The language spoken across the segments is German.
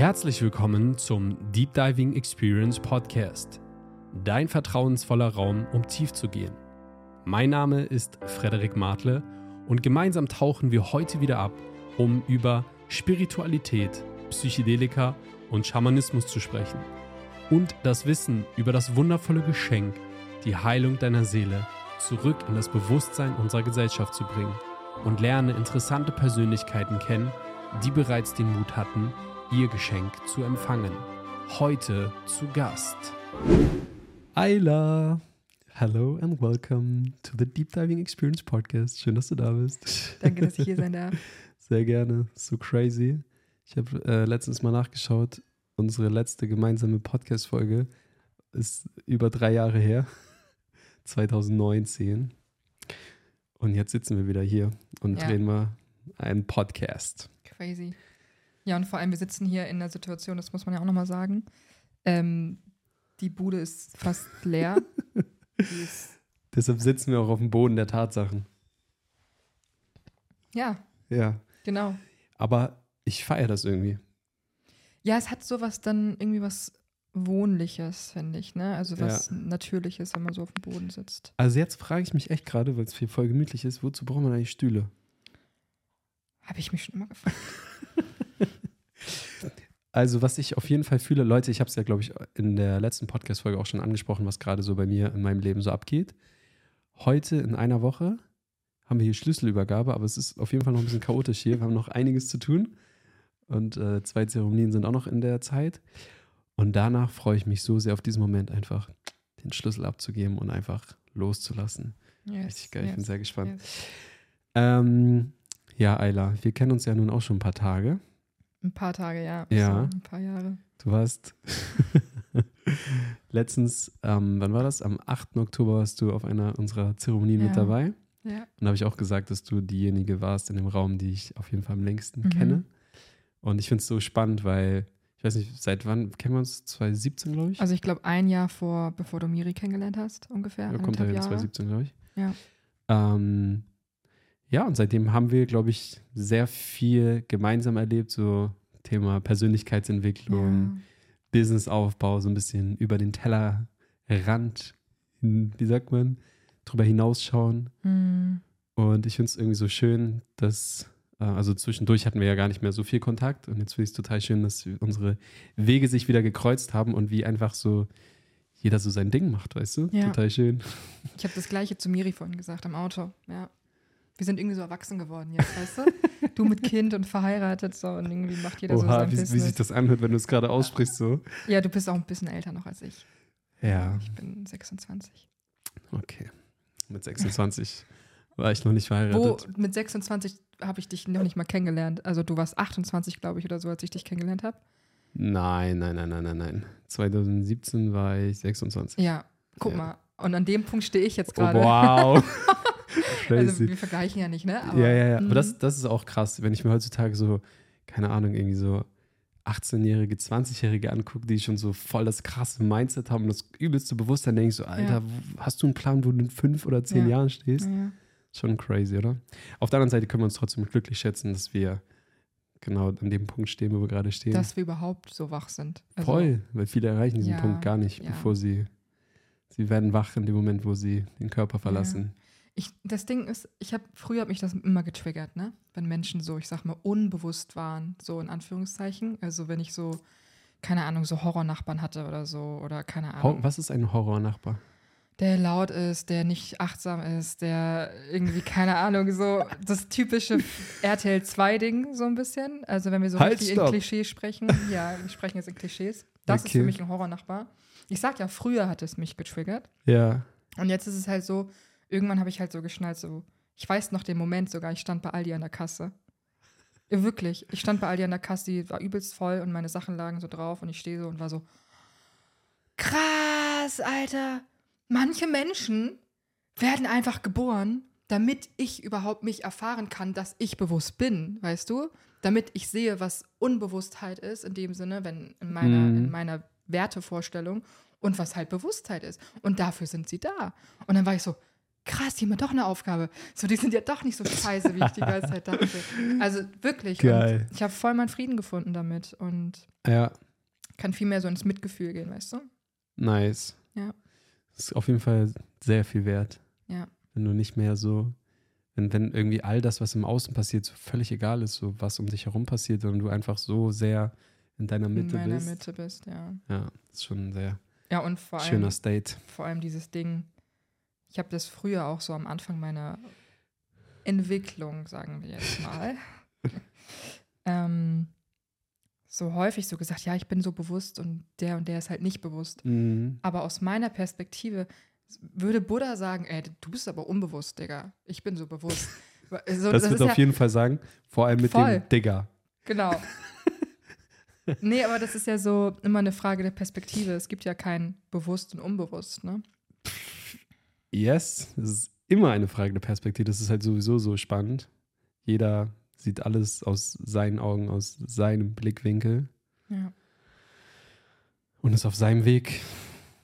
Herzlich willkommen zum Deep Diving Experience Podcast. Dein vertrauensvoller Raum, um tief zu gehen. Mein Name ist Frederik Martle und gemeinsam tauchen wir heute wieder ab, um über Spiritualität, Psychedelika und Schamanismus zu sprechen. Und das Wissen über das wundervolle Geschenk, die Heilung deiner Seele, zurück in das Bewusstsein unserer Gesellschaft zu bringen und lerne interessante Persönlichkeiten kennen, die bereits den Mut hatten, ihr Geschenk zu empfangen. Heute zu Gast. Ayla. Hello and welcome to the Deep Diving Experience Podcast. Schön, dass du da bist. Danke, dass ich hier sein darf. Sehr gerne. So crazy. Ich habe äh, letztens mal nachgeschaut. Unsere letzte gemeinsame Podcast-Folge ist über drei Jahre her. 2019. Und jetzt sitzen wir wieder hier und Ja. drehen mal einen Podcast. Crazy. Ja, und vor allem, wir sitzen hier in einer Situation, das muss man ja auch nochmal sagen. Ähm, die Bude ist fast leer. ist, Deshalb sitzen wir auch auf dem Boden der Tatsachen. ja, Ja. genau. Aber ich feiere das irgendwie. Ja, es hat sowas dann irgendwie was Wohnliches, finde ich, ne? Also was Natürliches, wenn man so auf dem Boden sitzt. Also jetzt frage ich mich echt gerade, weil es hier voll gemütlich ist, wozu braucht man eigentlich Stühle? Habe ich mich schon immer gefragt. Also was ich auf jeden Fall fühle, Leute, ich habe es ja, glaube ich, in der letzten Podcast-Folge auch schon angesprochen, was gerade so bei mir in meinem Leben so abgeht. Heute in einer Woche haben wir hier Schlüsselübergabe, aber es ist auf jeden Fall noch ein bisschen chaotisch hier. Wir haben noch einiges zu tun und äh, zwei Zeremonien sind auch noch in der Zeit. Und danach freue ich mich so sehr auf diesen Moment, einfach den Schlüssel abzugeben und einfach loszulassen. Yes, Richtig geil, ich bin yes, sehr gespannt. yes. Ähm, ja, Ayla, wir kennen uns ja nun auch schon ein paar Tage. Ein paar Tage, ja. Ja. So, ein paar Jahre. Du warst letztens, ähm, wann war das? Am 8. Oktober warst du auf einer unserer Zeremonien mit Ja. dabei. Ja. Und da habe ich auch gesagt, dass du diejenige warst in dem Raum, die ich auf jeden Fall am längsten Mhm. kenne. Und ich finde es so spannend, weil, ich weiß nicht, seit wann kennen wir uns? 2017, glaube ich? Also ich glaube ein Jahr vor, bevor du Miri kennengelernt hast, ungefähr. ja, kommt ja anderthalb hin, Jahre. 2017, glaube ich. Ja. Ähm, ja, und seitdem haben wir, glaube ich, sehr viel gemeinsam erlebt, so Thema Persönlichkeitsentwicklung, Ja. Businessaufbau, so ein bisschen über den Tellerrand, wie sagt man, drüber hinausschauen. Hm. Und ich finde es irgendwie so schön, dass, äh, also zwischendurch hatten wir ja gar nicht mehr so viel Kontakt und jetzt finde ich es total schön, dass unsere Wege sich wieder gekreuzt haben und wie einfach so jeder so sein Ding macht, weißt du? Ja. Total schön. Ich habe das gleiche zu Miri vorhin gesagt am Auto. Ja. Wir sind irgendwie so erwachsen geworden jetzt, weißt du? Du mit Kind und verheiratet so und irgendwie macht jeder so Oha, sein wie, wie sich das anhört, wenn du es gerade aussprichst, so. ja, du bist auch ein bisschen älter noch als ich. Ja, Ich bin 26. okay. Mit 26 war ich noch nicht Wo verheiratet. mit 26 habe ich dich noch nicht mal kennengelernt. Also du warst 28, glaube ich, oder so, als ich dich kennengelernt habe. Nein, nein, nein, nein, nein, nein. 2017 war ich 26. Ja, guck Ja. mal. Und an dem Punkt stehe ich jetzt Oh, gerade. also Crazy. wir vergleichen ja nicht, ne? ja, ja, ja. mhm. Aber das, das ist auch krass, wenn ich mir heutzutage so, keine Ahnung, irgendwie so 18-Jährige, 20-Jährige angucke, die schon so voll das krasse Mindset haben und das übelste Bewusstsein, denke ich so, Alter, Ja. hast du einen Plan, wo du in fünf oder zehn Ja. Jahren stehst? Ja. Schon crazy, oder? Auf der anderen Seite können wir uns trotzdem glücklich schätzen, dass wir genau an dem Punkt stehen, wo wir gerade stehen. Dass wir überhaupt so wach sind. Also, Voll, weil viele erreichen diesen Ja, Punkt gar nicht, ja. bevor sie, sie werden wach in dem Moment, wo sie den Körper verlassen. Ich, das Ding ist, ich habe früher hat mich das immer getriggert, ne? Wenn Menschen so, ich sag mal, unbewusst waren, so in Anführungszeichen. Also wenn ich so, keine Ahnung, so Horrornachbarn hatte oder so, oder keine Ahnung. was ist ein Horrornachbar? Der laut ist, der nicht achtsam ist, der irgendwie, keine Ahnung, so das typische RTL 2-Ding so ein bisschen. Also wenn wir so Halt, richtig stopp. in Klischees sprechen. Ja, wir sprechen jetzt in Klischees. Das ist Okay. für mich ein Horrornachbar. Ich sag ja, früher hat es mich getriggert. Ja. Und jetzt ist es halt so, irgendwann habe ich halt so geschnallt, so, ich weiß noch den Moment sogar, ich stand bei Aldi an der Kasse. Wirklich, ich stand bei Aldi an der Kasse, die war übelst voll und meine Sachen lagen so drauf und ich stehe so und war so, krass, Alter. Manche Menschen werden einfach geboren, damit ich überhaupt mich erfahren kann, dass ich bewusst bin, weißt du? Damit ich sehe, was Unbewusstheit ist, in dem Sinne, wenn in meiner, Mhm. in meiner Wertevorstellung und was halt Bewusstheit ist. Und dafür sind sie da. Und dann war ich so, krass, die haben doch eine Aufgabe. So, die sind ja doch nicht so scheiße, wie ich die ganze Zeit dachte. Also wirklich. Geil. Und ich habe voll meinen Frieden gefunden damit und Ja, kann viel mehr so ins Mitgefühl gehen, weißt du? nice. Ja. Das ist auf jeden Fall sehr viel wert. Ja. Wenn du nicht mehr so, wenn, wenn irgendwie all das, was im Außen passiert, so völlig egal ist, so was um dich herum passiert, sondern du einfach so sehr in deiner Mitte in meiner bist. Mitte bist, ja. Ja, das ist schon ein sehr Ja, und vor allem, schöner State. vor allem dieses Ding, ich habe das früher auch so am Anfang meiner Entwicklung, sagen wir jetzt mal, ähm, so häufig so gesagt, ja, ich bin so bewusst und der und der ist halt nicht bewusst. Mhm. Aber aus meiner Perspektive würde Buddha sagen, ey, du bist aber unbewusst, Digga. Ich bin so bewusst. So, das, wird ist auf jeden Fall sagen, vor allem mit Voll. dem Digger. Genau. nee, aber das ist ja so immer eine Frage der Perspektive. Es gibt ja kein bewusst und unbewusst, ne? Yes, es ist immer eine Frage der Perspektive. Das ist halt sowieso so spannend. Jeder sieht alles aus seinen Augen, aus seinem Blickwinkel Ja. und ist auf seinem Weg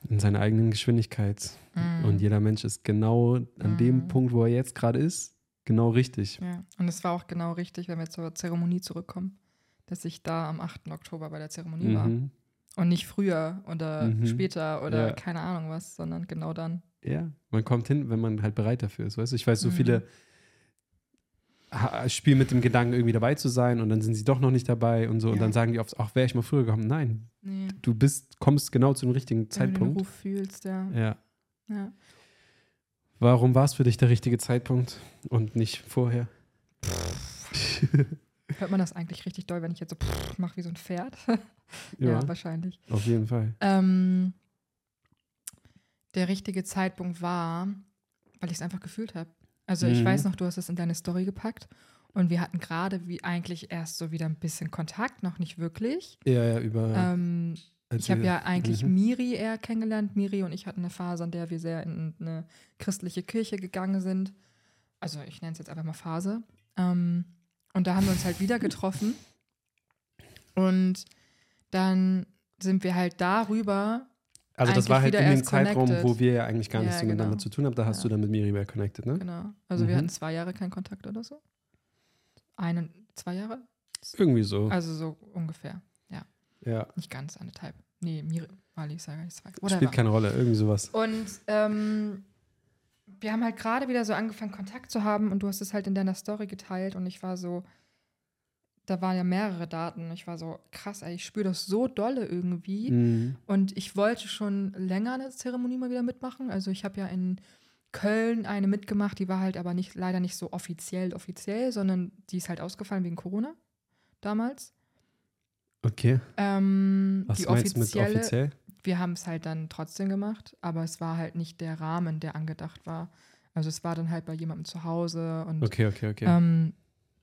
in seiner eigenen Geschwindigkeit. Mhm. Und jeder Mensch ist genau an dem Mhm. Punkt, wo er jetzt gerade ist, genau richtig. Ja, und es war auch genau richtig, wenn wir zur Zeremonie zurückkommen, dass ich da am 8. Oktober bei der Zeremonie war. Mhm. Und nicht früher oder Mhm. später oder Ja. keine Ahnung was, sondern genau dann. Ja, man kommt hin, wenn man halt bereit dafür ist. Weißt du, ich weiß, so Mhm. viele spielen mit dem Gedanken, irgendwie dabei zu sein und dann sind sie doch noch nicht dabei und so. Und Ja. dann sagen die oft, ach, wäre ich mal früher gekommen. Nein, Nee, du bist, kommst genau zu dem richtigen wenn du den Zeitpunkt. Ruf fühlst, ja. Ja. ja. Warum war es für dich der richtige Zeitpunkt und nicht vorher? Hört man das eigentlich richtig doll, wenn ich jetzt so mache wie so ein Pferd? Ja, ja, wahrscheinlich. auf jeden Fall. Ähm, der richtige Zeitpunkt war, weil ich es einfach gefühlt habe. Also ich Mhm. weiß noch, du hast es in deine Story gepackt und wir hatten gerade wie eigentlich erst so wieder ein bisschen Kontakt, noch nicht wirklich. Ja, ja, über. Ähm, ich habe ja eigentlich Mhm. Miri eher kennengelernt. Miri und ich hatten eine Phase, in der wir sehr in eine christliche Kirche gegangen sind. Also ich nenne es jetzt einfach mal Phase. Ähm, und da haben wir uns halt wieder getroffen. Und dann sind wir halt darüber. Also, das war halt in dem Zeitraum, connected. wo wir ja eigentlich gar Ja, nichts miteinander genau. zu tun haben. Da hast Ja. du dann mit Miriam connected, ne? Genau. Also wir Mhm. hatten zwei Jahre keinen Kontakt oder so. Einen, zwei Jahre? Irgendwie so. Also so ungefähr. ja. Nicht ganz, anderthalb. Nee, Miri, Mali ja gar nicht zwei. Spielt Whatever. keine Rolle, irgendwie sowas. Und ähm, wir haben halt gerade wieder so angefangen, Kontakt zu haben und du hast es halt in deiner Story geteilt und ich war so, da waren ja mehrere Daten. Ich war so, krass, ey, ich spüre das so dolle irgendwie. Mhm. Und ich wollte schon länger eine Zeremonie mal wieder mitmachen. Also ich habe ja in Köln eine mitgemacht, die war halt aber nicht, leider nicht so offiziell offiziell, sondern die ist halt ausgefallen wegen Corona damals. Okay. Ähm, Was die meinst du mit offizielle, offiziell? wir haben es halt dann trotzdem gemacht, aber es war halt nicht der Rahmen, der angedacht war. Also es war dann halt bei jemandem zu Hause und Okay, okay, okay. ähm,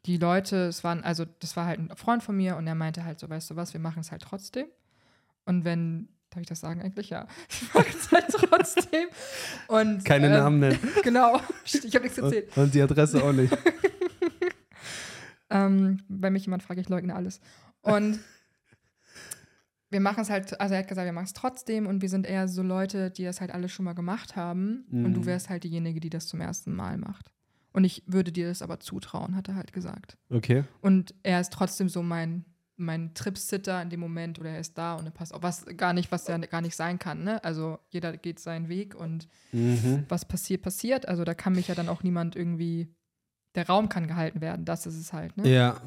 die Leute, es waren, also das war halt ein Freund von mir und er meinte halt so, weißt du was, wir machen es halt trotzdem. Und wenn, darf ich das sagen eigentlich? Ja, wir machen es halt trotzdem. Und, Keine ähm, Namen nennen. Genau, ich habe nichts erzählt. Und, und die Adresse auch nicht. Ähm, wenn mich jemand fragt, ich leugne alles. Und wir machen es halt, also er hat gesagt, wir machen es trotzdem und wir sind eher so Leute, die das halt alle schon mal gemacht haben und Mhm. du wärst halt diejenige, die das zum ersten Mal macht. Und ich würde dir das aber zutrauen, hat er halt gesagt. Okay. Und er ist trotzdem so mein, mein Tripsitter in dem Moment oder er ist da und er passt auf, was gar nicht, was ja gar nicht sein kann, ne? Also jeder geht seinen Weg und Mhm. was passiert, passiert. Also da kann mich ja dann auch niemand irgendwie, der Raum kann gehalten werden, das ist es halt, ne? Ja.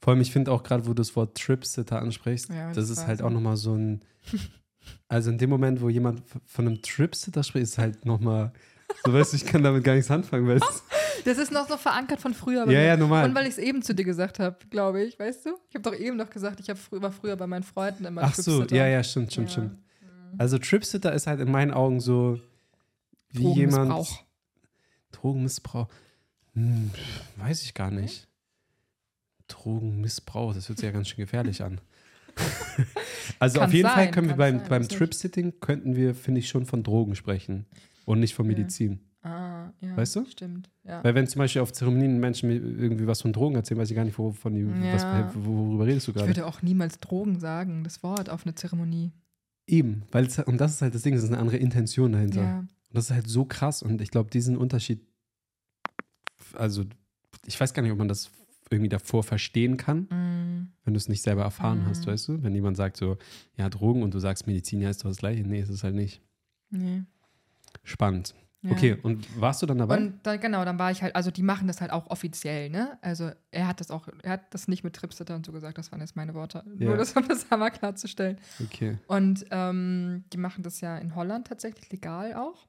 Vor allem, ich finde auch gerade, wo du das Wort Tripsitter ansprichst, Ja, das, das ist halt so. auch nochmal so ein. Also in dem Moment, wo jemand von einem Tripsitter spricht, ist halt nochmal. So weißt du, ich kann damit gar nichts anfangen, weißt du? Das ist noch so verankert von früher. bei Ja, mir. ja, normal. Und weil ich es eben zu dir gesagt habe, glaube ich, weißt du? Ich habe doch eben noch gesagt, ich hab frü war früher bei meinen Freunden immer Ach so, Tripsitter. ja, ja, stimmt, stimmt, Ja. stimmt. Also Tripsitter ist halt in meinen Augen so wie jemand. Drogenmissbrauch. Drogenmissbrauch. Hm, weiß ich gar nicht. Drogenmissbrauch, das hört sich ja ganz schön gefährlich an. also Kann auf jeden Fall sein, können wir kann beim, sein, beim weiß nicht. Trip-Sitting könnten wir, finde ich, schon von Drogen sprechen und nicht von. Medizin. Ah, ja. Weißt du? Stimmt, ja. Weil wenn zum Beispiel auf Zeremonien Menschen irgendwie was von Drogen erzählen, weiß ich gar nicht, wovon die, was, Ja. worüber redest du Ich gerade. würde auch niemals Drogen sagen, das Wort auf eine Zeremonie. Eben, weil es, und das ist halt das Ding, es ist eine andere Intention dahinter. Ja. Und das ist halt so krass und ich glaube, diesen Unterschied, also ich weiß gar nicht, ob man das irgendwie davor verstehen kann, Mm, wenn du es nicht selber erfahren hast, Mhm. weißt du? Wenn jemand sagt so, ja, Drogen und du sagst, Medizin ja ist doch das Gleiche. Nee, ist es halt nicht. nee. Spannend. Ja. Okay, und warst du dann dabei? Und dann, genau, dann war ich halt, also die machen das halt auch offiziell, ne? Also er hat das auch, er hat das nicht mit Tripsitter und so gesagt, das waren jetzt meine Worte. Ja. Nur das, um das einmal klarzustellen. okay. Und ähm, die machen das ja in Holland tatsächlich legal auch.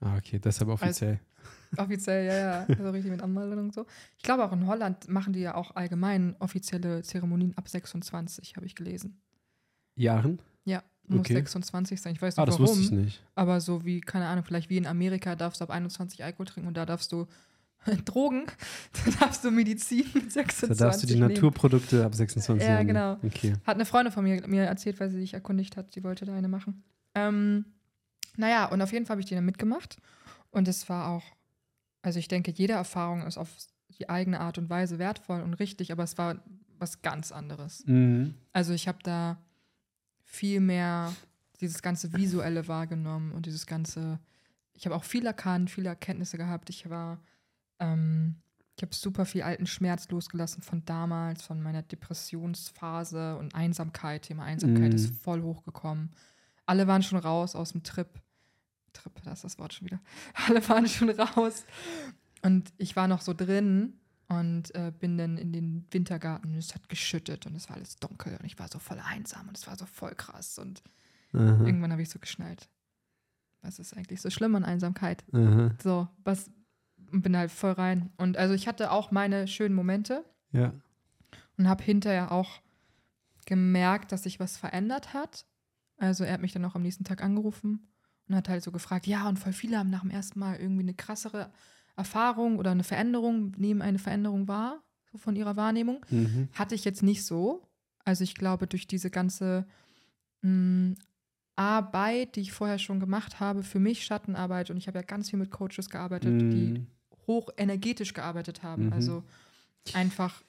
Ah, okay, deshalb offiziell. Offiziell, ja, ja. Also richtig mit Anmeldung und so. Ich glaube auch in Holland machen die ja auch allgemein offizielle Zeremonien ab 26, habe ich gelesen. Jahren? Ja, muss Okay. 26 sein. Ich weiß Ah, nicht das warum. wusste ich nicht. Aber so wie, keine Ahnung, vielleicht wie in Amerika darfst du ab 21 Alkohol trinken und da darfst du Drogen, da darfst du Medizin mit 26 Da darfst du die nehmen. Naturprodukte ab 26 Ja, genau. Okay. Hat eine Freundin von mir mir erzählt, weil sie sich erkundigt hat, sie wollte da eine machen. Ähm, naja, und auf jeden Fall habe ich die dann mitgemacht. Und es war auch, also ich denke, jede Erfahrung ist auf die eigene Art und Weise wertvoll und richtig, aber es war was ganz anderes. Mhm. Also ich habe da viel mehr dieses ganze Visuelle wahrgenommen und dieses ganze, ich habe auch viel erkannt, viele Erkenntnisse gehabt. Ich war, ähm, ich habe super viel alten Schmerz losgelassen von damals, von meiner Depressionsphase und Einsamkeit. Thema Einsamkeit Mhm. ist voll hochgekommen. Alle waren schon raus aus dem Trip. Trip, da ist das Wort schon wieder. Alle waren schon raus. Und ich war noch so drin und äh, bin dann in den Wintergarten und es hat geschüttet und es war alles dunkel und ich war so voll einsam und es war so voll krass und Aha. irgendwann habe ich so geschnallt. Was ist eigentlich so schlimm an Einsamkeit? Aha. So, was und bin halt voll rein. Und also ich hatte auch meine schönen Momente Ja. und habe hinterher auch gemerkt, dass sich was verändert hat. Also er hat mich dann auch am nächsten Tag angerufen und hat halt so gefragt, ja, und voll viele haben nach dem ersten Mal irgendwie eine krassere Erfahrung oder eine Veränderung, nehmen eine Veränderung wahr, so von ihrer Wahrnehmung. Mhm. Hatte ich jetzt nicht so. Also ich glaube, durch diese ganze mh, Arbeit, die ich vorher schon gemacht habe, für mich Schattenarbeit, und ich habe ja ganz viel mit Coaches gearbeitet, die Mhm. hoch energetisch gearbeitet haben. Mhm. Also einfach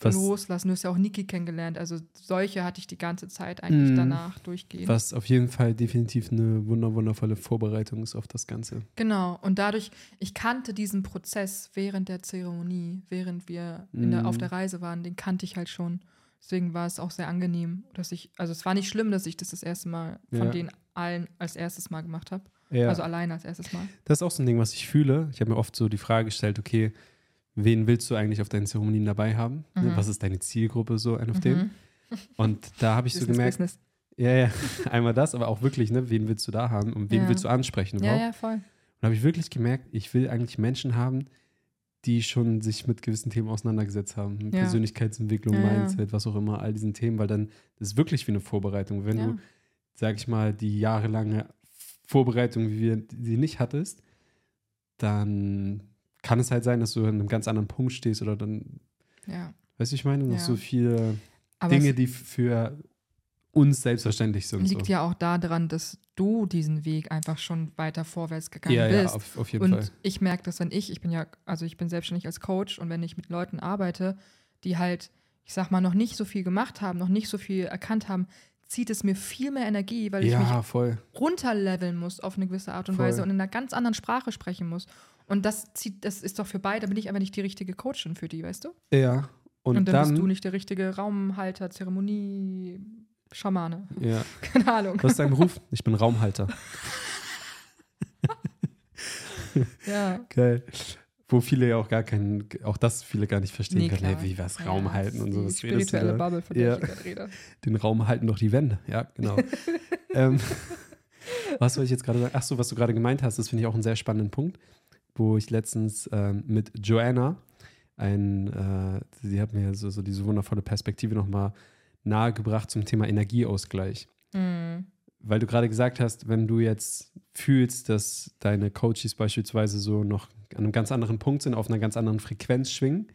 Was, loslassen. Du hast ja auch Niki kennengelernt. Also solche hatte ich die ganze Zeit eigentlich Mhm. danach durchgehend. was auf jeden Fall definitiv eine wunder wundervolle Vorbereitung ist auf das Ganze. Genau. Und dadurch, ich kannte diesen Prozess während der Zeremonie, während wir der, Mhm. auf der Reise waren, den kannte ich halt schon. Deswegen war es auch sehr angenehm, dass ich, also es war nicht schlimm, dass ich das das erste Mal von Ja. denen allen als erstes Mal gemacht habe. Ja. Also alleine als erstes Mal. Das ist auch so ein Ding, was ich fühle. Ich habe mir oft so die Frage gestellt, okay, wen willst du eigentlich auf deinen Zeremonien dabei haben? Ne, Mhm. Was ist deine Zielgruppe so ein auf dem? Und da habe ich so gemerkt, Business. ja, ja, einmal das, aber auch wirklich, ne, wen willst du da haben und wen Ja. willst du ansprechen Ja, überhaupt? ja, voll. Und da habe ich wirklich gemerkt, ich will eigentlich Menschen haben, die schon sich mit gewissen Themen auseinandergesetzt haben. Ja. Persönlichkeitsentwicklung, Ja, ja. Mindset, was auch immer, all diesen Themen, weil dann das ist wirklich wie eine Vorbereitung. Wenn Ja. du, sag ich mal, die jahrelange Vorbereitung, wie wir sie nicht hattest, dann kann es halt sein, dass du an einem ganz anderen Punkt stehst oder dann, ja. weißt du, ich meine, noch Ja. so viele Aber Dinge, die für uns selbstverständlich sind. liegt so. ja auch daran, dass du diesen Weg einfach schon weiter vorwärts gegangen ja, ja, bist. auf, auf jeden und Fall. ich merke das, wenn ich, ich bin ja, also ich bin selbstständig als Coach und wenn ich mit Leuten arbeite, die halt, ich sag mal, noch nicht so viel gemacht haben, noch nicht so viel erkannt haben, zieht es mir viel mehr Energie, weil ich Ja, voll. mich runterleveln muss auf eine gewisse Art und Voll. Weise und in einer ganz anderen Sprache sprechen muss. Und das zieht, das ist doch für beide, bin ich aber nicht die richtige Coachin für die, weißt du? Ja. Und, Und, dann, dann, bist du nicht der richtige Raumhalter, Zeremonie, Schamane. ja. Keine Ahnung. Was ist dein Beruf? Ich bin Raumhalter. Ja. Geil. Wo viele ja auch gar keinen, auch das viele gar nicht verstehen Nee, können. Hey, wie was Ja, Raum halten und die so. Was redest du Spirituelle? Bubble, von der Ja. ich hier gerade rede. Den Raum halten doch die Wände. Ja, genau. ähm, was soll ich jetzt gerade sagen? Ach so, was du gerade gemeint hast, das finde ich auch einen sehr spannenden Punkt, wo ich letztens ähm, mit Joanna, ein, äh, sie hat mir so, so diese wundervolle Perspektive nochmal nahegebracht zum Thema Energieausgleich. Mhm. Weil du gerade gesagt hast, wenn du jetzt fühlst, dass deine Coaches beispielsweise so noch an einem ganz anderen Punkt sind, auf einer ganz anderen Frequenz schwingen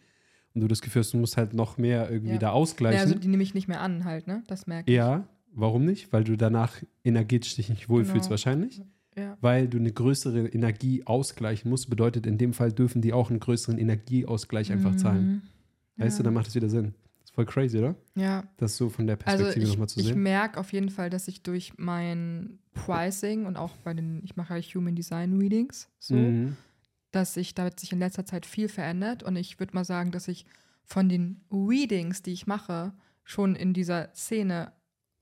und du das Gefühl hast, du musst halt noch mehr irgendwie Ja. da Ja, ausgleichen. also die nehme ich nicht mehr an halt, ne? Das merke ich. Ja, warum nicht? Weil du danach energetisch dich nicht wohlfühlst Genau. wahrscheinlich. Ja. Weil du eine größere Energie ausgleichen musst. Bedeutet, in dem Fall dürfen die auch einen größeren Energieausgleich einfach zahlen. Mhm. Weißt du, Ja. dann macht es wieder Sinn. Das Ist voll crazy, oder? Ja. Das so von der Also Perspektive ich, nochmal zu ich sehen. merke auf jeden Fall, dass ich durch mein Pricing und auch bei den, ich mache ja Human Design Readings, so, Mhm. dass sich damit sich in letzter Zeit viel verändert und ich würde mal sagen, dass ich von den Readings, die ich mache, schon in dieser Szene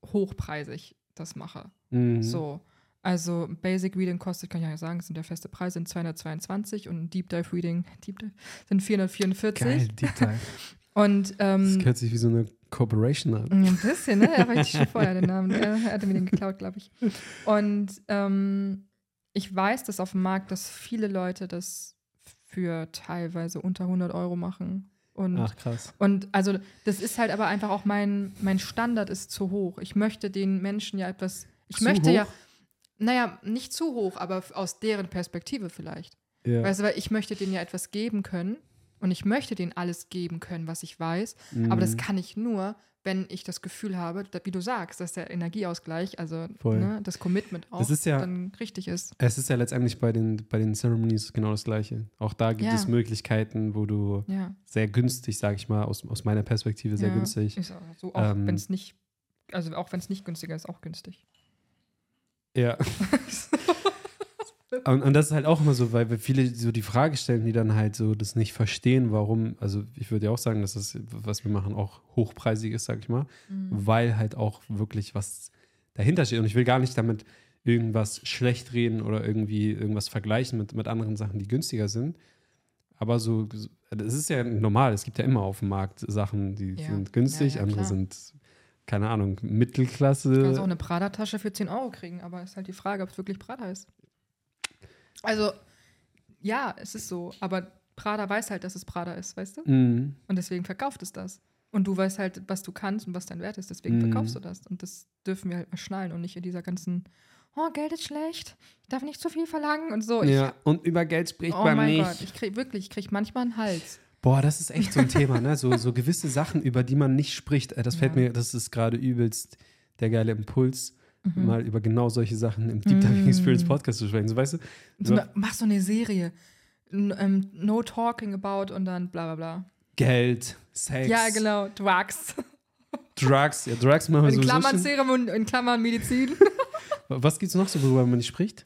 hochpreisig das mache. Mhm. So. Also Basic Reading kostet, kann ich ja sagen, sind ja feste Preise, sind 222 und Deep Dive Reading Deep Dive sind 444. Geil, Deep Dive. Und ähm, Das hört sich wie so eine Corporation an. ein bisschen, ne? Er weiß schon vorher den Namen. Er hatte mir den geklaut, glaube ich. Und ähm, ich weiß, dass auf dem Markt, dass viele Leute das für teilweise unter 100 Euro machen. Und, Ach, krass. und also das ist halt aber einfach auch mein, mein Standard ist zu hoch. Ich möchte den Menschen ja etwas, ich Zu möchte ja, hoch? Naja, nicht zu hoch, aber aus deren Perspektive vielleicht. Ja. Weißt du, weil ich möchte denen ja etwas geben können und ich möchte denen alles geben können, was ich weiß. Mhm. Aber das kann ich nur, wenn ich das Gefühl habe, wie du sagst, dass der Energieausgleich, also ne, das Commitment auch Das ja- dann richtig ist. Es ist ja letztendlich bei den, bei den Ceremonies genau das Gleiche. Auch da gibt Ja. es Möglichkeiten, wo du Ja. sehr günstig, sage ich mal, aus, aus meiner Perspektive sehr ja. günstig. Ist auch so, auch Ähm, wenn es nicht, also auch wenn es nicht günstiger ist, auch günstig. Ja. und, und das ist halt auch immer so, weil wir viele so die Frage stellen, die dann halt so das nicht verstehen, warum, also ich würde ja auch sagen, dass das, was wir machen, auch hochpreisig ist, sag ich mal, Mhm. weil halt auch wirklich was dahinter steht. Und ich will gar nicht damit irgendwas schlecht reden oder irgendwie irgendwas vergleichen mit, mit anderen Sachen, die günstiger sind. Aber so, das ist ja normal, es gibt ja immer auf dem Markt Sachen, die Ja. sind günstig, Ja, ja, andere sind, keine Ahnung, Mittelklasse. Du kannst auch eine Prada-Tasche für 10 Euro kriegen, aber ist halt die Frage, ob es wirklich Prada ist. Also, ja, es ist so, aber Prada weiß halt, dass es Prada ist, weißt du? Mhm. Und deswegen verkauft es das. Und du weißt halt, was du kannst und was dein Wert ist, deswegen Mhm. verkaufst du das. Und das dürfen wir halt mal schnallen und nicht in dieser ganzen, oh, Geld ist schlecht, ich darf nicht zu viel verlangen und so. Ich, ja, und über Geld spricht oh man mein nicht. Gott, ich krieg wirklich, ich krieg manchmal einen Hals. Boah, das ist echt so ein Thema, ne? So, so gewisse Sachen, über die man nicht spricht. Äh, Das fällt Ja. mir, das ist gerade übelst der geile Impuls, Mhm. mal über genau solche Sachen im Deep Diving Mm. Experience Podcast zu sprechen. So, weißt du? So eine, mach so eine Serie. Ähm, no talking about und dann bla bla bla. Geld, Sex, Ja, genau, Drugs. Drugs. Ja, Drugs machen wir In sowieso Klammern. Serum und in Klammern Medizin. Was gibt's noch so, worüber man nicht spricht?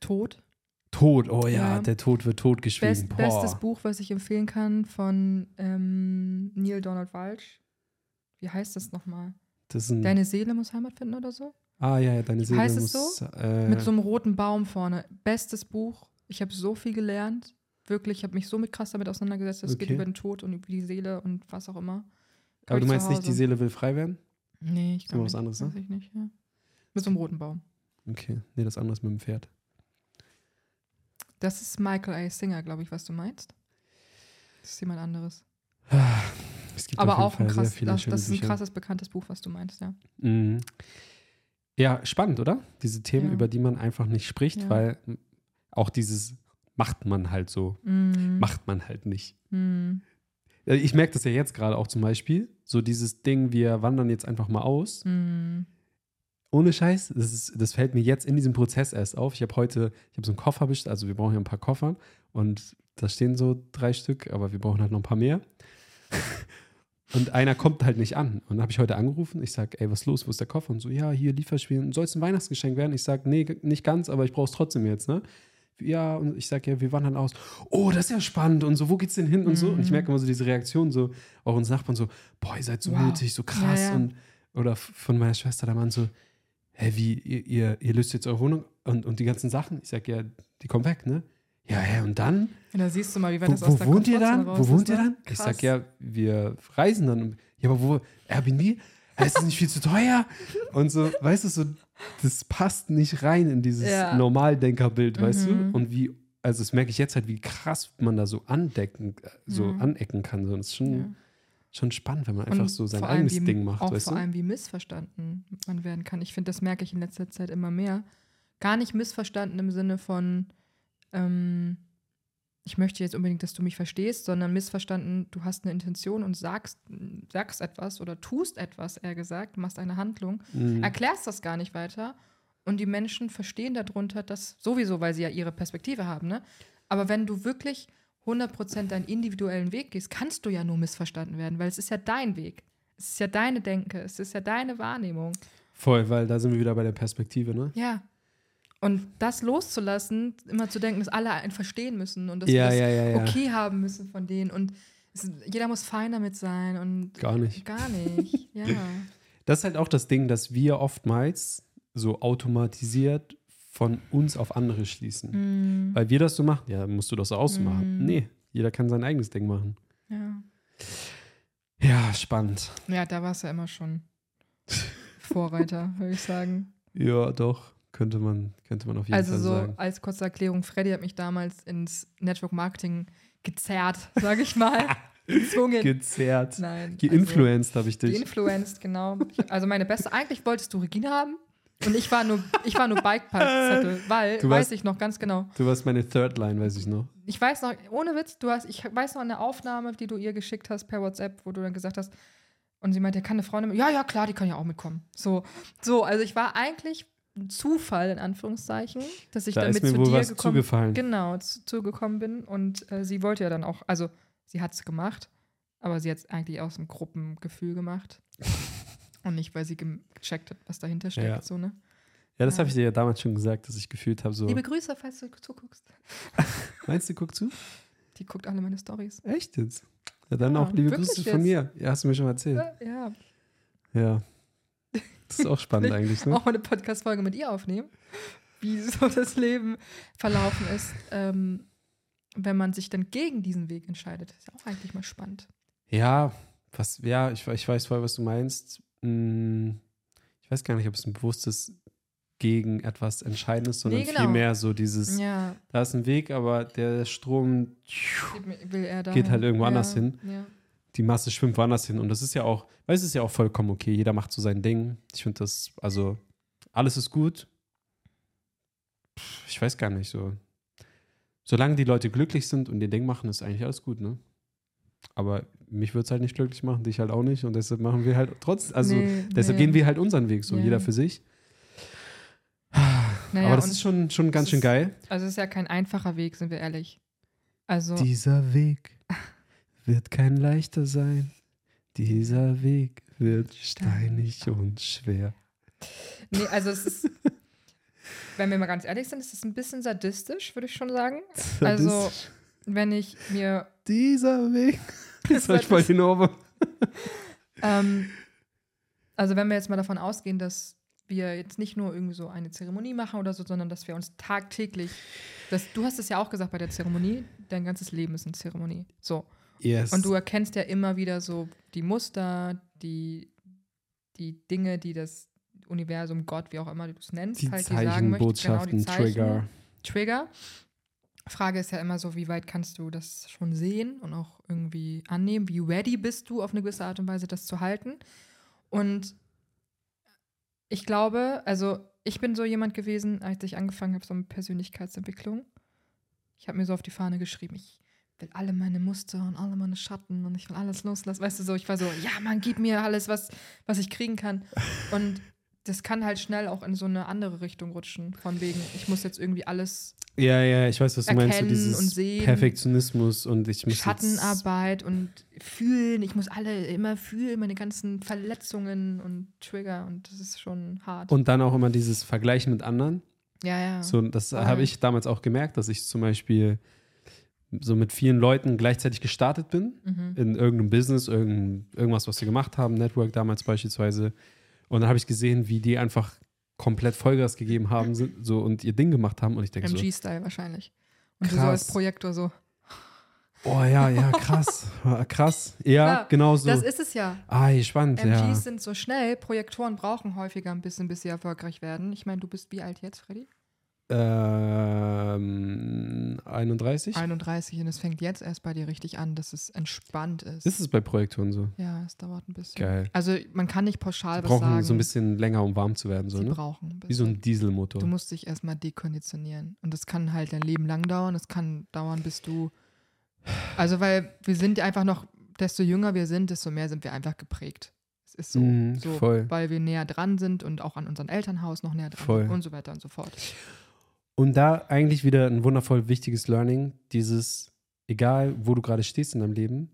Tod. Tod, oh ja, Ja. der Tod wird totgeschwiegen. Best, Boah. bestes Buch, was ich empfehlen kann von ähm, Neil Donald Walsh. Wie heißt das nochmal? Das Deine Seele muss Heimat finden oder so? ah ja, ja, deine Seele Heißt es muss. Äh, Mit so einem roten Baum vorne. Bestes Buch. Ich habe so viel gelernt. Wirklich, ich habe mich so mit krass damit auseinandergesetzt. Es geht Okay. über den Tod und über die Seele und was auch immer. Hab aber du meinst nicht, die. Seele will frei werden? Nee, ich glaube was nicht. anderes, ne? Weiß ich nicht, ja. Mit so einem roten Baum. Okay, nee, das andere ist mit dem Pferd. Das ist Michael A. Singer, glaube ich, was du meinst. Das ist jemand anderes. Es gibt Aber auch ein Fall sehr krass, viele das, das ist ein krasses, bekanntes Buch, was du meinst, ja. Mhm. Ja, spannend, oder? Diese Themen, Ja. über die man einfach nicht spricht, Ja. weil auch dieses macht man halt so, Mm, macht man halt nicht. mm, Äh, Ich merke das ja jetzt gerade auch zum Beispiel, so dieses Ding, wir wandern jetzt einfach mal aus. mm. Ohne Scheiß, das, ist, das fällt mir jetzt in diesem Prozess erst auf. Ich habe heute, ich habe so einen Koffer bestellt, also wir brauchen ja ein paar Koffer und da stehen so drei Stück, aber wir brauchen halt noch ein paar mehr. und einer kommt halt nicht an. Und dann habe ich heute angerufen, ich sage, ey, was ist los, wo ist der Koffer? Und so, ja, hier Lieferspiel, soll es ein Weihnachtsgeschenk werden? Ich sage, nee, nicht ganz, aber ich brauche es trotzdem jetzt, ne? Ja, und ich sage, ja, wir wandern aus. Oh, das ist ja spannend und so, wo geht's denn hin und so? Und ich Mhm. merke immer so diese Reaktion, so auch uns Nachbarn so, boah, ihr seid so Wow. mutig, so krass Ja, ja. und oder von meiner Schwester, da waren so, hä, wie, ihr, ihr, ihr löst jetzt eure Wohnung und, und die ganzen Sachen? Ich sag, ja, die kommen weg, ne? Ja, hä, und dann? Ja, da siehst du mal, wie weit Wo, das aus wo der wohnt ihr dann? raus Wo wohnt ist, ihr dann? Ich Krass. sag, ja, wir reisen dann. Ja, aber wo? Airbnb? Hä, Ist das nicht viel zu teuer? Und so, weißt du, so, das passt nicht rein in dieses Ja. Normaldenkerbild, weißt du? Mhm. Und wie, also das merke ich jetzt halt, wie krass man da so andecken, äh, so Mhm. anecken kann. So, das ist schon, Ja. Schon spannend, wenn man einfach Und so sein eigenes wie, Ding macht, Auch weißt vor du? allem, wie missverstanden man werden kann. Ich finde, das merke ich in letzter Zeit immer mehr. Gar nicht missverstanden im Sinne von, ähm, ich möchte jetzt unbedingt, dass du mich verstehst, sondern missverstanden, du hast eine Intention und sagst, sagst etwas oder tust etwas, eher gesagt, machst eine Handlung, Mhm. erklärst das gar nicht weiter und die Menschen verstehen darunter das sowieso, weil sie ja ihre Perspektive haben, ne? Aber wenn du wirklich 100% deinen individuellen Weg gehst, kannst du ja nur missverstanden werden, weil es ist ja dein Weg. Es ist ja deine Denke, es ist ja deine Wahrnehmung. Voll, weil da sind wir wieder bei der Perspektive, ne? Ja. Und das loszulassen, immer zu denken, dass alle einen verstehen müssen und dass Ja, wir das ja, ja, okay haben müssen von denen und es, jeder muss fein damit sein und Gar nicht. gar nicht. Ja. Das ist halt auch das Ding, dass wir oftmals so automatisiert von uns auf andere schließen. Mm, Weil wir das so machen. Ja, musst du das so ausmachen. Mhm. Nee, jeder kann sein eigenes Ding machen. ja. Ja, spannend. ja, da war es ja immer schon Vorreiter, würde ich sagen. Ja, doch. Könnte man, könnte man auf jeden Also Fall so sagen. als kurze Erklärung, Freddy hat mich damals ins Network Marketing gezerrt, sage ich mal. Gezwungen. Gezerrt. Nein. Geinfluenced habe ich Also, dich. geinfluenced, genau. Also meine beste, eigentlich wolltest du Regina haben und ich war nur, ich war nur Bikepark-Zettel, weil, Du weiß warst- ich noch ganz genau. Du warst meine Third Line, weiß ich noch. Ich weiß noch, ohne Witz, du hast, ich weiß noch eine Aufnahme, die du ihr geschickt hast per WhatsApp, wo du dann gesagt hast, und sie meinte, kann eine Frau mit? Ja, ja, klar, die kann ja auch mitkommen. So, so, also ich war eigentlich ein Zufall, in Anführungszeichen, dass ich Da damit zu dir gekommen zugefallen. Genau, zu, zugekommen bin. Und äh, sie wollte ja dann auch, also sie hat es gemacht, aber sie hat es eigentlich aus dem Gruppengefühl gemacht. Und nicht, weil sie gecheckt hat, was dahinter steckt. Ja. So, ne? Ja, das Ja. habe ich dir ja damals schon gesagt, dass ich gefühlt habe, so. Liebe Grüße, falls du zuguckst. Meinst du, guck zu? Die guckt alle meine Stories. Echt jetzt? Ja, dann Ja, auch liebe Grüße von mir. Ja, hast du mir schon erzählt. Ja, Ja. Das ist auch spannend eigentlich, ne? auch mal eine Podcast-Folge mit ihr aufnehmen, wie so das Leben verlaufen ist, ähm, wenn man sich dann gegen diesen Weg entscheidet. Ist ja auch eigentlich mal spannend. Ja, was, ja, ich, ich weiß voll, was du meinst. Hm, Ich weiß gar nicht, ob es ein bewusstes gegen etwas Entscheidendes, sondern Nee, genau. vielmehr so dieses, Ja, da ist ein Weg, aber der Strom. Geht halt irgendwo anders hin. Ja. die Masse schwimmt woanders hin. Und das ist ja auch, weil es ist ja auch vollkommen okay. Jeder macht so sein Ding. Ich finde das, also, alles ist gut. Ich weiß gar nicht so. Solange die Leute glücklich sind und ihr Ding machen, ist eigentlich alles gut, ne? Aber mich würde es halt nicht glücklich machen, dich halt auch nicht. Und deshalb machen wir halt trotz, also Nee, deshalb nee. gehen wir halt unseren Weg, so Ja. jeder für sich. Naja, Aber das ist schon, schon ganz schön ist- geil. Also es ist ja kein einfacher Weg, sind wir ehrlich. Also Dieser Weg wird kein leichter sein. Dieser Weg wird steinig und schwer. nee, also es ist, wenn wir mal ganz ehrlich sind, ist es ein bisschen sadistisch, würde ich schon sagen. Also wenn ich mir dieser Weg. Das Jetzt hab ich war voll das- den Ohrwurm. Ähm, also wenn wir jetzt mal davon ausgehen, dass wir jetzt nicht nur irgendwie so eine Zeremonie machen oder so, sondern dass wir uns tagtäglich, das, du hast es ja auch gesagt bei der Zeremonie, dein ganzes Leben ist eine Zeremonie. So. Yes. Und du erkennst ja immer wieder so die Muster, die, die Dinge, die das Universum, Gott, wie auch immer du es nennst, die halt die sagen möchtest. Genau, die Zeichen, Trigger. Trigger. Frage ist ja immer so, wie weit kannst du das schon sehen und auch irgendwie annehmen? Wie ready bist du auf eine gewisse Art und Weise, das zu halten? Und ich glaube, also ich bin so jemand gewesen, als ich angefangen habe, so mit Persönlichkeitsentwicklung. Ich habe mir so auf die Fahne geschrieben, ich will alle meine Muster und alle meine Schatten und ich will alles loslassen. Weißt du, so, ich war so, ja, man, gib mir alles, was, was ich kriegen kann. Und das kann halt schnell auch in so eine andere Richtung rutschen. Von wegen, ich muss jetzt irgendwie alles Ja, ja, ich weiß, was du meinst. So dieses und. Perfektionismus und ich muss Schattenarbeit und fühlen. Ich muss alle immer fühlen, meine ganzen Verletzungen und Trigger und das ist schon hart. Und dann auch immer dieses Vergleichen mit anderen. ja, ja. So, das Voll. habe ich damals auch gemerkt, dass ich zum Beispiel so mit vielen Leuten gleichzeitig gestartet bin. Mhm. in irgendeinem Business, irgendein, irgendwas, was sie gemacht haben, Network damals beispielsweise. Und dann habe ich gesehen, wie die einfach komplett Vollgas gegeben haben sind, so und ihr Ding gemacht haben. Und ich denke so, MG-Style wahrscheinlich. Und du so Krass. als Projektor so. oh ja, ja, krass, krass. Ja, Klar, genau so. Das ist es ja. ah, spannend, MGs ja. sind so schnell, Projektoren brauchen häufiger ein bisschen, bis sie erfolgreich werden. Ich meine, du bist wie alt jetzt, Freddy? Ähm, 31? 31 und es fängt jetzt erst bei dir richtig an, dass es entspannt ist. Ist es bei Projektoren so? ja, es dauert ein bisschen. Geil. Also man kann nicht pauschal Sie was brauchen sagen. so ein bisschen länger, um warm zu werden, so, Sie ne? brauchen ein bisschen. Wie so ein Dieselmotor. Du musst dich erstmal dekonditionieren. Und das kann halt dein Leben lang dauern. Das kann dauern, bis du. Also, weil wir sind einfach noch, desto jünger wir sind, desto mehr sind wir einfach geprägt. Es ist so. Mhm, so voll. Weil wir näher dran sind und auch an unserem Elternhaus noch näher dran Voll. sind und so weiter und so fort. Und da eigentlich wieder ein wundervoll wichtiges Learning, dieses, egal wo du gerade stehst in deinem Leben,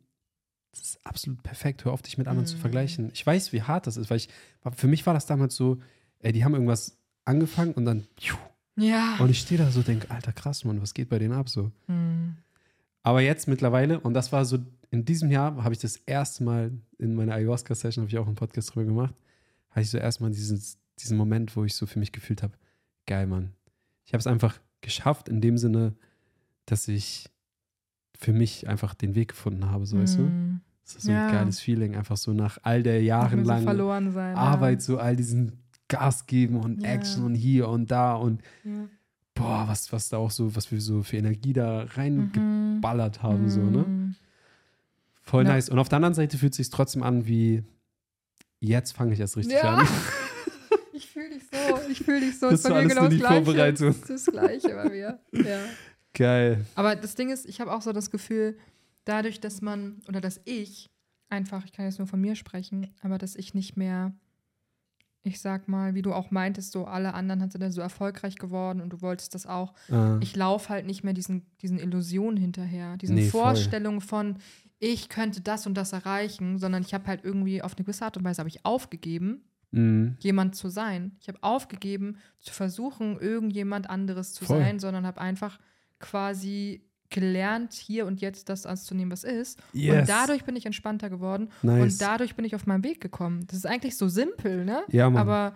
das ist absolut perfekt. Hör auf, dich mit anderen zu Mhm. vergleichen. Ich weiß, wie hart das ist, weil ich, für mich war das damals so, ey, die haben irgendwas angefangen und dann, pfiuh, Ja. und ich stehe da so, denke, alter krass, Mann, was geht bei denen ab so? Hm. Aber jetzt mittlerweile, und das war so, in diesem Jahr habe ich das erste Mal in meiner Ayahuasca-Session, habe ich auch einen Podcast drüber gemacht, hatte ich so erstmal dieses, diesen Moment, wo ich so für mich gefühlt habe, geil, Mann. Ich habe es einfach geschafft in dem Sinne, dass ich für mich einfach den Weg gefunden habe, so weißt du? Hm. Das ist so ein Ja. geiles Feeling, einfach so nach all der so jahrelangen sein. Arbeit, so all diesen Gas geben und Ja. Action und hier und da und Ja. boah, was, was da auch so, was wir so für Energie da Mhm. reingeballert haben, so, ne? Mhm. Voll Ja. nice. Und auf der anderen Seite fühlt es sich trotzdem an wie, jetzt fange ich erst richtig Ja. an. Ich fühle dich so, ich fühle dich so. Das war alles genau nur die Gleiche. Vorbereitung. Das das Gleiche bei mir. Ja. Geil. Aber das Ding ist, ich habe auch so das Gefühl, dadurch, dass man, oder dass ich einfach, ich kann jetzt nur von mir sprechen, aber dass ich nicht mehr, ich sag mal, wie du auch meintest, so alle anderen sind dann so erfolgreich geworden und du wolltest das auch. Äh, Ich laufe halt nicht mehr diesen, diesen Illusionen hinterher, diesen Nee. Vorstellungen von, ich könnte das und das erreichen, sondern ich habe halt irgendwie auf eine gewisse Art und Weise habe ich aufgegeben, mh, jemand zu sein. Ich habe aufgegeben, zu versuchen, irgendjemand anderes zu Voll. sein, sondern habe einfach quasi gelernt, hier und jetzt das anzunehmen, was ist. yes. Und dadurch bin ich entspannter geworden nice. und dadurch bin ich auf meinen Weg gekommen. Das ist eigentlich so simpel, ne? ja, Mann. Aber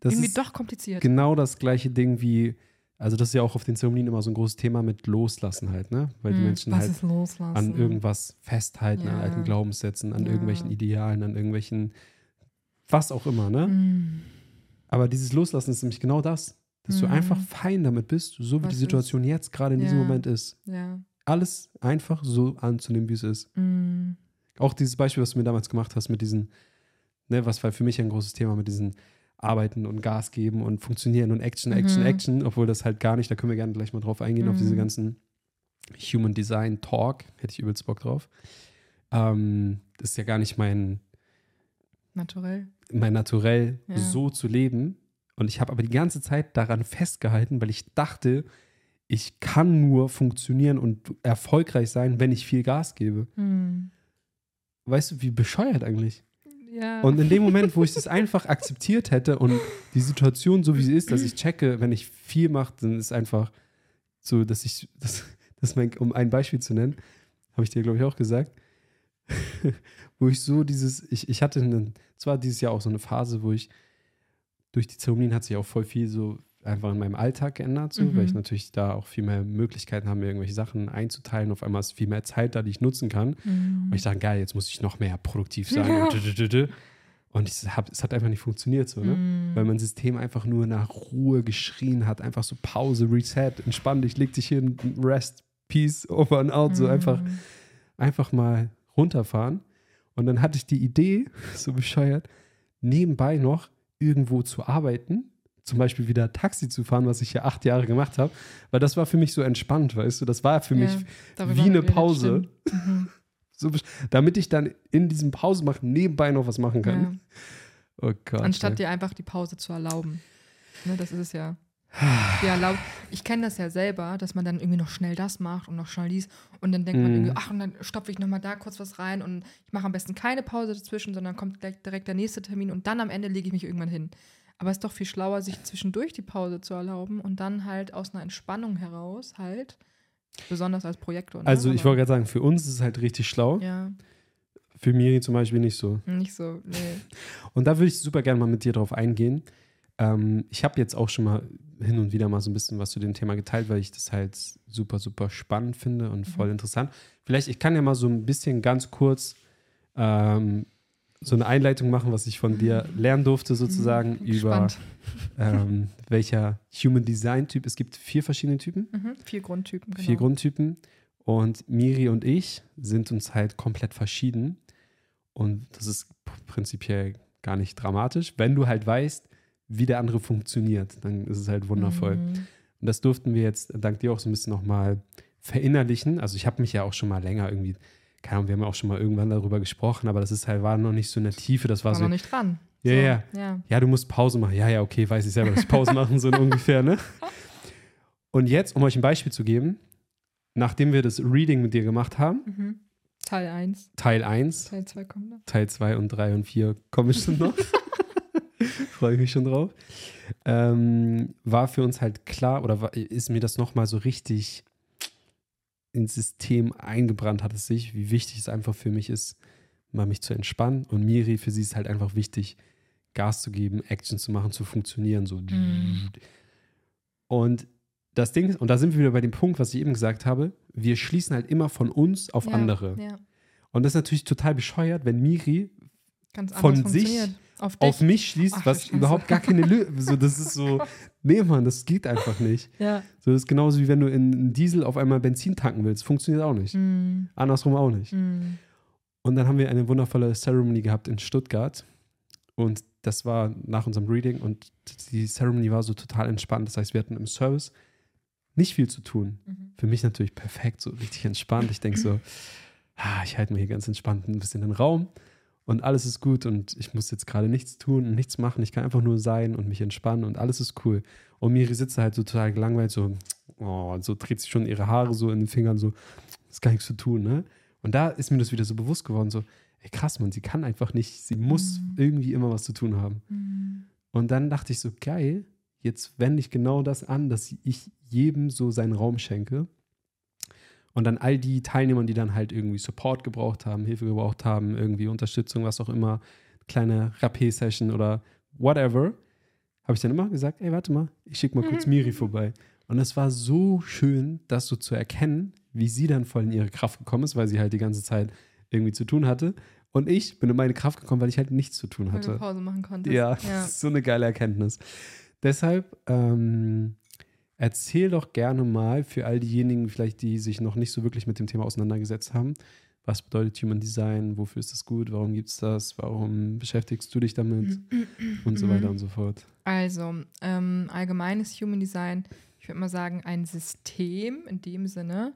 das irgendwie ist doch kompliziert. genau das gleiche Ding wie, also das ist ja auch auf den Zeremonien immer so ein großes Thema mit Loslassen halt, ne? Weil die Hm, Menschen was halt an irgendwas festhalten, an Ja. alten Glaubenssätzen, an Ja. irgendwelchen Idealen, an irgendwelchen, was auch immer, ne? Hm. Aber dieses Loslassen ist nämlich genau das, dass du Mhm. einfach fein damit bist, so wie Was die Situation jetzt gerade in diesem Ja. Moment ist. Ja. Alles einfach so anzunehmen, wie es ist. Hm. Auch dieses Beispiel, was du mir damals gemacht hast, mit diesen, ne, was war für mich ein großes Thema, mit diesen Arbeiten und Gas geben und funktionieren und Action, Action, Mhm. Action, obwohl das halt gar nicht, da können wir gerne gleich mal drauf eingehen, auf diese Mhm. ganzen Human Design Talk, hätte ich übelst Bock drauf. Ähm, das ist ja gar nicht mein, Naturell. mein Naturell, Ja. so zu leben. Und ich habe aber die ganze Zeit daran festgehalten, weil ich dachte, ich kann nur funktionieren und erfolgreich sein, wenn ich viel Gas gebe. Hm. Weißt du, wie bescheuert eigentlich? Ja. Und in dem Moment, wo ich das einfach akzeptiert hätte und die Situation so wie sie ist, dass ich checke, wenn ich viel mache, dann ist einfach so, dass ich, das, das mein, um ein Beispiel zu nennen, habe ich dir, glaube ich, auch gesagt, wo ich so dieses, ich, ich hatte, einen, es war dieses Jahr auch so eine Phase, wo ich durch die Zeremonien hat sich auch voll viel so einfach in meinem Alltag geändert, so, Mhm. weil ich natürlich da auch viel mehr Möglichkeiten habe, mir irgendwelche Sachen einzuteilen. Auf einmal ist viel mehr Zeit da, die ich nutzen kann. Hm. Und ich dachte, geil, jetzt muss ich noch mehr produktiv sein. Ja. Und, ich hab, es hat einfach nicht funktioniert so, ne? Hm. Weil mein System einfach nur nach Ruhe geschrien hat, einfach so Pause, Reset, entspann dich, leg dich hin, Rest, Peace, over and out, so einfach, Hm. einfach mal runterfahren. Und dann hatte ich die Idee, so bescheuert, nebenbei noch irgendwo zu arbeiten, zum Beispiel wieder Taxi zu fahren, was ich ja acht Jahre gemacht habe, weil das war für mich so entspannt, weißt du, das war für mich Ja, wie eine Pause. Mhm. so, damit ich dann in diesem Pause machen nebenbei noch was machen kann. Ja. Oh Gott. Anstatt ey. dir einfach die Pause zu erlauben. Ne, das ist es ja. Ja, erlaubt. Ich kenne das ja selber, dass man dann irgendwie noch schnell das macht und noch schnell dies und dann denkt man Mhm. irgendwie, ach, und dann stopfe ich nochmal da kurz was rein und ich mache am besten keine Pause dazwischen, sondern kommt gleich direkt der nächste Termin und dann am Ende lege ich mich irgendwann hin. Aber es ist doch viel schlauer, sich zwischendurch die Pause zu erlauben und dann halt aus einer Entspannung heraus halt, besonders als Projektor. Ne? Also ich wollte gerade sagen, für uns ist es halt richtig schlau. Ja, Für Miri zum Beispiel nicht so. nicht so, nee. Und da würde ich super gerne mal mit dir drauf eingehen. Ähm, ich habe jetzt auch schon mal hin und wieder mal so ein bisschen was zu dem Thema geteilt, weil ich das halt super, super spannend finde und voll Mhm. interessant. Vielleicht, ich kann ja mal so ein bisschen ganz kurz ähm, so eine Einleitung machen, was ich von dir lernen durfte, sozusagen, Mhm, über ähm, welcher Human Design Typ. Es gibt vier verschiedene Typen. Mhm. Vier Grundtypen, genau. vier Grundtypen. Und Miri und ich sind uns halt komplett verschieden. Und das ist prinzipiell gar nicht dramatisch. Wenn du halt weißt, wie der andere funktioniert, dann ist es halt wundervoll. Mhm. Und das durften wir jetzt dank dir auch so ein bisschen nochmal verinnerlichen. Also ich habe mich ja auch schon mal länger irgendwie, keine Ahnung, wir haben ja auch schon mal irgendwann darüber gesprochen, aber das ist halt, war noch nicht so in der Tiefe. Das war War so, noch nicht dran. Ja, so, ja. ja. ja, du musst Pause machen. Ja, ja, okay, weiß ich selber, dass ich Pause machen, so ungefähr, ne? Und jetzt, um euch ein Beispiel zu geben, nachdem wir das Reading mit dir gemacht haben, Mhm. Teil 1, Teil 1, Teil 2 kommt noch. Teil 2 und 3 und 4 kommen bestimmt noch. Freue ich mich schon drauf. Ähm, war für uns halt klar, oder war, ist mir das nochmal so richtig ins System eingebrannt hat es sich, wie wichtig es einfach für mich ist, mal mich zu entspannen. Und Miri, für sie ist halt einfach wichtig, Gas zu geben, Action zu machen, zu funktionieren. So. Mhm. Und das Ding ist, und da sind wir wieder bei dem Punkt, was ich eben gesagt habe, wir schließen halt immer von uns auf ja, andere. Ja, Und das ist natürlich total bescheuert, wenn Miri ganz Von sich. Auf auf mich schließt, Ach, was überhaupt gar keine Lösung so Das ist so, nee, Mann, das geht einfach nicht. ja. So, das ist genauso wie wenn du in Diesel auf einmal Benzin tanken willst. Funktioniert auch nicht. Mhm. Andersrum auch nicht. Mhm. Und dann haben wir eine wundervolle Ceremony gehabt in Stuttgart. Und das war nach unserem Reading und die Ceremony war so total entspannt. Das heißt, wir hatten im Service nicht viel zu tun. Mhm. Für mich natürlich perfekt, so richtig entspannt. Ich denke so, ah, ich halte mir hier ganz entspannt ein bisschen den Raum und alles ist gut und ich muss jetzt gerade nichts tun und nichts machen. Ich kann einfach nur sein und mich entspannen und alles ist cool. Und Miri sitzt halt so total gelangweilt, so, oh, so dreht sich schon ihre Haare so in den Fingern, so, ist gar nichts zu tun, ne? Und da ist mir das wieder so bewusst geworden, so, ey krass, man, sie kann einfach nicht, sie muss Mhm. irgendwie immer was zu tun haben. Mhm. Und dann dachte ich so, geil, jetzt wende ich genau das an, dass ich jedem so seinen Raum schenke. Und dann all die Teilnehmern, die dann halt irgendwie Support gebraucht haben, Hilfe gebraucht haben, irgendwie Unterstützung, was auch immer, kleine Rapé-Session oder whatever, habe ich dann immer gesagt, ey, warte mal, ich schicke mal kurz Miri vorbei. Und es war so schön, das so zu erkennen, wie sie dann voll in ihre Kraft gekommen ist, weil sie halt die ganze Zeit irgendwie zu tun hatte. Und ich bin in meine Kraft gekommen, weil ich halt nichts zu tun Weil du hatte. Pause machen konntest. Ja, ja. so eine geile Erkenntnis. Deshalb ähm, erzähl doch gerne mal für all diejenigen, vielleicht die sich noch nicht so wirklich mit dem Thema auseinandergesetzt haben, was bedeutet Human Design, wofür ist das gut, warum gibt es das, warum beschäftigst du dich damit und so weiter und so fort. Also, ähm, allgemeines Human Design, ich würde mal sagen, ein System in dem Sinne,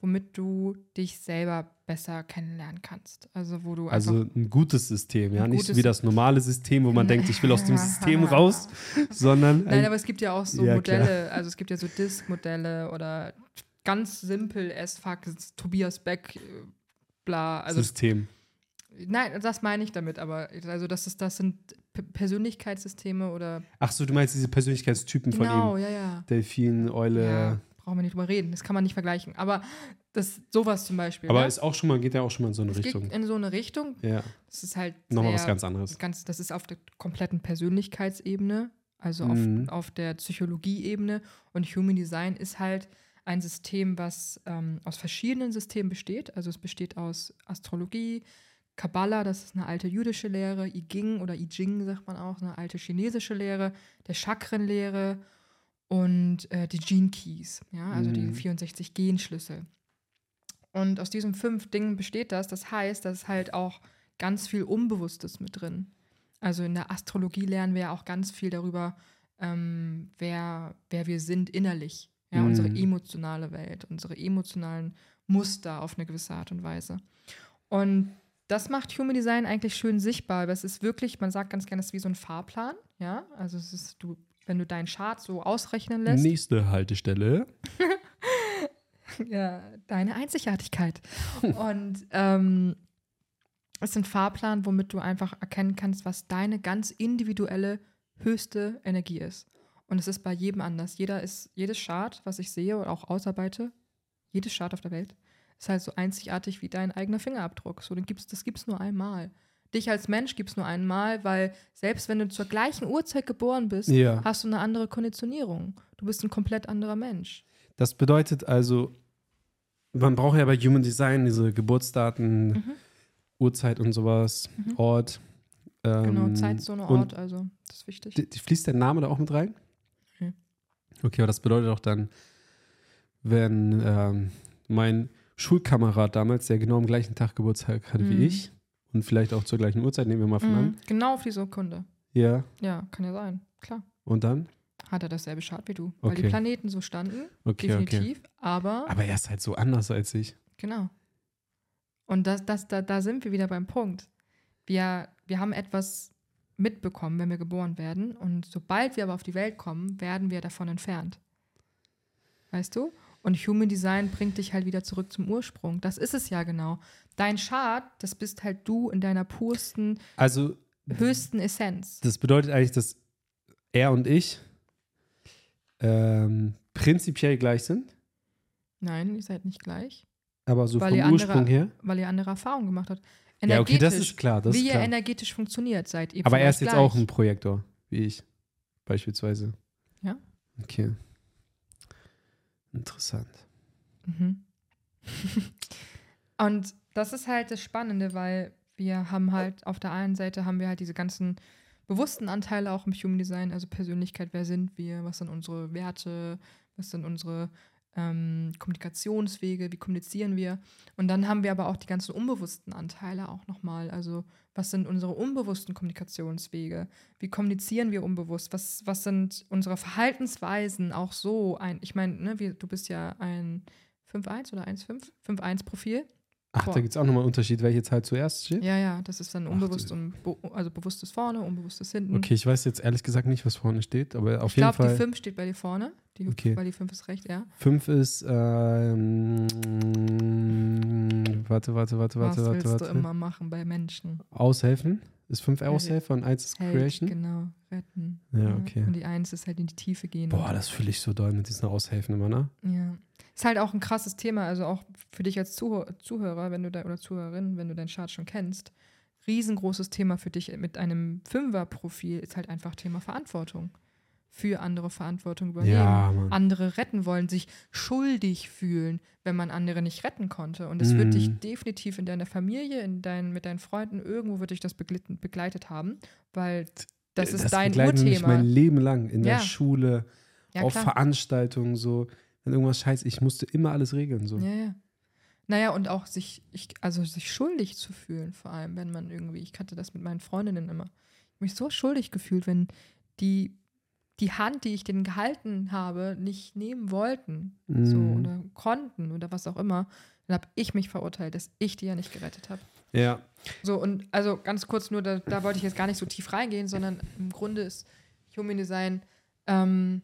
womit du dich selber besser kennenlernen kannst. Also, wo du Also ein gutes System, ja, nicht gutes- wie das normale System, wo man denkt, ich will aus dem System raus, sondern Nein, ein, aber es gibt ja auch so Ja, Modelle, also es gibt ja so Disk-Modelle oder ganz simpel as fuck, Tobias Beck, äh, bla. Also System. Nein, das meine ich damit, aber also das ist, das sind P Persönlichkeitssysteme oder Ach so, du meinst diese Persönlichkeitstypen genau, von ja, ja. ihm. Delfin, Eule. Ja, brauchen wir nicht drüber reden, das kann man nicht vergleichen. Aber das sowas zum Beispiel. Aber ne? ist auch schon mal, geht ja auch schon mal in so eine es Richtung. geht in so eine Richtung. Ja, Das ist halt nochmal sehr- was ganz anderes. ganz, das ist auf der kompletten Persönlichkeitsebene, also Mhm. auf, auf der Psychologieebene. Und Human Design ist halt ein System, was ähm, aus verschiedenen Systemen besteht. Also es besteht aus Astrologie, Kabbalah, das ist eine alte jüdische Lehre, I Ging oder I Ching sagt man auch, eine alte chinesische Lehre, der Chakrenlehre und äh, die Gene Keys, ja, also die Mhm. 64 Genschlüssel. Und aus diesen fünf Dingen besteht das. Das heißt, da ist halt auch ganz viel Unbewusstes mit drin. Also in der Astrologie lernen wir ja auch ganz viel darüber, ähm, wer, wer wir sind innerlich. Ja, Mhm. unsere emotionale Welt, unsere emotionalen Muster auf eine gewisse Art und Weise. Und das macht Human Design eigentlich schön sichtbar, weil es ist wirklich, man sagt ganz gerne, es ist wie so ein Fahrplan. Ja, also es ist, du, wenn du deinen Chart so ausrechnen lässt. Nächste Haltestelle. ja, deine Einzigartigkeit. Und ähm, es ist ein Fahrplan, womit du einfach erkennen kannst, was deine ganz individuelle höchste Energie ist. Und es ist bei jedem anders. Jeder ist, jedes Chart, was ich sehe oder auch ausarbeite, jedes Chart auf der Welt, ist halt so einzigartig wie dein eigener Fingerabdruck. So, den gibt's, das gibt es nur einmal. Dich als Mensch gibt es nur einmal, weil selbst wenn du zur gleichen Uhrzeit geboren bist, Ja. hast du eine andere Konditionierung. Du bist ein komplett anderer Mensch. Das bedeutet also, man braucht ja bei Human Design diese Geburtsdaten, Mhm. Uhrzeit und sowas, Mhm. Ort. Ähm, Genau, Zeitzone, Ort, also das ist wichtig. die- die- Fließt der Name da auch mit rein? Mhm. Okay, aber das bedeutet auch dann, wenn ähm, mein Schulkamerad damals, der genau am gleichen Tag Geburtstag hatte Mhm. wie ich und vielleicht auch zur gleichen Uhrzeit, nehmen wir mal von Mhm. an. Genau auf diese Sekunde. Ja, Ja, kann ja sein. Klar. und dann? Hat er dasselbe Chart wie du. Weil die Okay. Planeten so standen, Okay, okay. definitiv. Aber, Aber er ist halt so anders als ich. genau. Und das, das, da, da sind wir wieder beim Punkt. Wir, wir haben etwas mitbekommen, wenn wir geboren werden. Und sobald wir aber auf die Welt kommen, werden wir davon entfernt. Weißt du? Und Human Design bringt dich halt wieder zurück zum Ursprung. Das ist es ja genau. Dein Chart, das bist halt du in deiner pursten, Also, höchsten Essenz. das bedeutet eigentlich, dass er und ich ähm, prinzipiell gleich sind, Nein, ihr seid nicht gleich, aber so Weil ihr vom andere- Ursprung her. weil ihr andere Erfahrungen gemacht habt. Ja, okay, das ist klar. Das wie ist ihr klar. energetisch funktioniert, seid ihr Aber er ist jetzt gleich. auch ein Projektor, wie ich, beispielsweise. Ja. Okay. Interessant. Mhm. Und das ist halt das Spannende, weil wir haben halt auf der einen Seite haben wir halt diese ganzen bewussten Anteile auch im Human Design, also Persönlichkeit, wer sind wir, was sind unsere Werte, was sind unsere ähm, Kommunikationswege, wie kommunizieren wir. Und dann haben wir aber auch die ganzen unbewussten Anteile auch nochmal. Also was sind unsere unbewussten Kommunikationswege? Wie kommunizieren wir unbewusst? Was, was sind unsere Verhaltensweisen auch so? Ein, ich meine, ne, du bist ja ein 5-1 oder 1-5? 5-1-Profil. Ach, Boah. da gibt es auch nochmal einen Unterschied, welche Zahl zuerst steht? Ja, ja, das ist dann Ach, unbewusst du- und be also bewusstes vorne, unbewusstes hinten. Okay, ich weiß jetzt ehrlich gesagt nicht, was vorne steht, aber auf ich jeden glaube, die Fall. 5 steht bei dir vorne. Die, Okay. Weil die 5 ist recht, ja. 5 ist, ähm, warte, warte, warte, Was warte, willst warte, du warte. immer machen bei Menschen? Aushelfen? Ist 5 Held. Aushelfer und 1 ist Held, Creation? genau, retten. Ja, okay. Und die 1 ist halt in die Tiefe gehen. Boah, das fühle ich so doll mit diesen Aushelfen immer, ne? Ja. Ist halt auch ein krasses Thema, also auch für dich als Zuh Zuhörer, wenn du da oder Zuhörerin, wenn du deinen Chart schon kennst. Riesengroßes Thema für dich mit einem Fünfer-Profil ist halt einfach Thema Verantwortung. Für andere Verantwortung übernehmen. Ja. Andere retten wollen, sich schuldig fühlen, wenn man andere nicht retten konnte. Und es wird dich Mhm. definitiv in deiner Familie, in dein, mit deinen Freunden, irgendwo wird dich das begleitet haben, weil das ist dein begleitet mich Urthema. mein Leben lang in der Ja. Schule, ja, auf. Veranstaltungen, so. Wenn irgendwas scheiße, ich musste immer alles regeln, so. Ja, ja. Naja, und auch sich, ich, also sich schuldig zu fühlen, vor allem, wenn man irgendwie, ich hatte das mit meinen Freundinnen immer. Ich habe mich so schuldig gefühlt, wenn die die Hand, die ich denen gehalten habe, nicht nehmen wollten. So, Mhm. oder konnten oder was auch immer. Dann habe ich mich verurteilt, dass ich die ja nicht gerettet habe. Ja. So, und also ganz kurz nur, da, da wollte ich jetzt gar nicht so tief reingehen, sondern im Grunde ist Human Design ähm,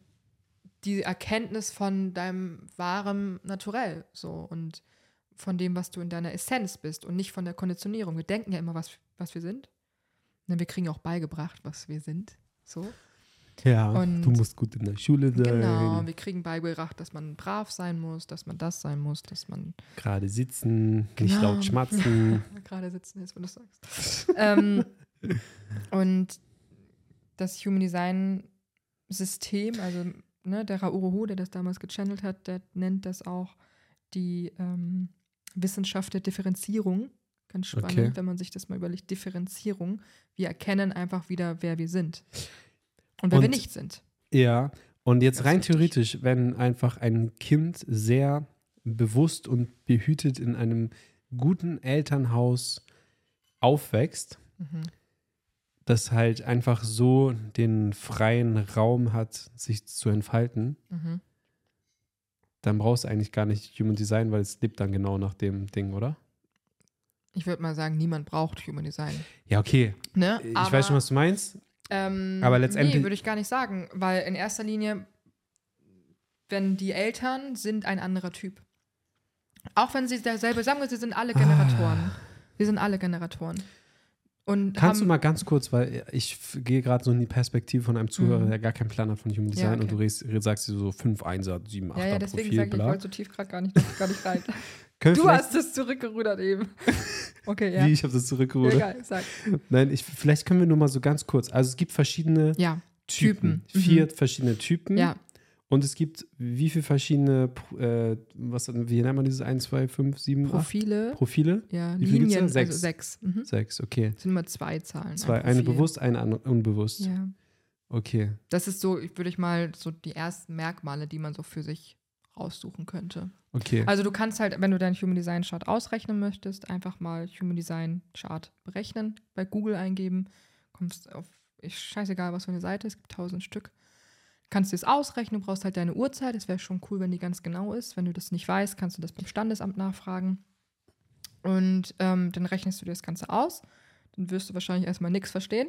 die Erkenntnis von deinem wahren Naturell so und von dem, was du in deiner Essenz bist und nicht von der Konditionierung. Wir denken ja immer, was, was wir sind. Ne, wir kriegen auch beigebracht, was wir sind. So. Ja, Und- du musst gut in der Schule sein, Genau, wir kriegen beigebracht, dass man brav sein muss, dass man das sein muss, dass man gerade sitzen, nicht Genau. laut schmatzen. gerade sitzen ist, wenn du sagst. ähm, und das Human Design System, also ne, der Rauruhu, der das damals gechannelt hat, der nennt das auch die ähm, Wissenschaft der Differenzierung. Ganz spannend, Okay. wenn man sich das mal überlegt. Differenzierung. Wir erkennen einfach wieder, wer wir sind. Und wer wir Und- nicht sind. Ja, und jetzt Ganz rein theoretisch, wenn einfach ein Kind sehr bewusst und behütet in einem guten Elternhaus aufwächst, Mhm. Das halt einfach so den freien Raum hat, sich zu entfalten, Mhm. dann brauchst du eigentlich gar nicht Human Design, weil es lebt dann genau nach dem Ding, oder? Ich würde mal sagen, niemand braucht Human Design. Ja, okay. Ne? Ich weiß schon, was du meinst. Ähm, Aber letztendlich- Nee, würde ich gar nicht sagen, weil in erster Linie, wenn die Eltern sind ein anderer Typ. Auch wenn sie derselbe, sagen wir, sie sind alle Generatoren. Wir sind alle Generatoren. Und. Kannst du mal ganz kurz, weil ich gehe gerade so in die Perspektive von einem Zuhörer, Mhm. der gar keinen Plan hat von Human Design okay. und du redest, sagst dir so 5 1er, 7 8er Ja, ja, deswegen sage ich, ich wollte so tief gerade gar nicht, gar nicht rein. Du hast es zurückgerudert eben. Okay, ja. Wie, ich habe das zurückgerudert. Egal, sag. Nein, ich, vielleicht können wir nur mal so ganz kurz. Also es gibt verschiedene Ja, Typen. Typen. Vier Mhm. verschiedene Typen. ja. Und es gibt wie viele verschiedene, äh, was, wie nennt man dieses 1, 2, 5, 7, 8 Profile, Profile? ja? Linien, Sechs. also sechs. Mhm. Sechs, okay. Das sind immer zwei Zahlen. Zwei, ein eine bewusst, eine unbewusst. Ja. Okay. Das ist so, würde ich mal, so die ersten Merkmale, die man so für sich raussuchen könnte. Okay. Also du kannst halt, wenn du deinen Human Design Chart ausrechnen möchtest, einfach mal Human Design Chart berechnen, bei Google eingeben, kommst auf, ich scheißegal, was für eine Seite, es gibt tausend Stück. Kannst dir das ausrechnen, du brauchst halt deine Uhrzeit, es wäre schon cool, wenn die ganz genau ist. Wenn du das nicht weißt, kannst du das beim Standesamt nachfragen. Und ähm, dann rechnest du dir das Ganze aus. dann wirst du wahrscheinlich erstmal nichts verstehen.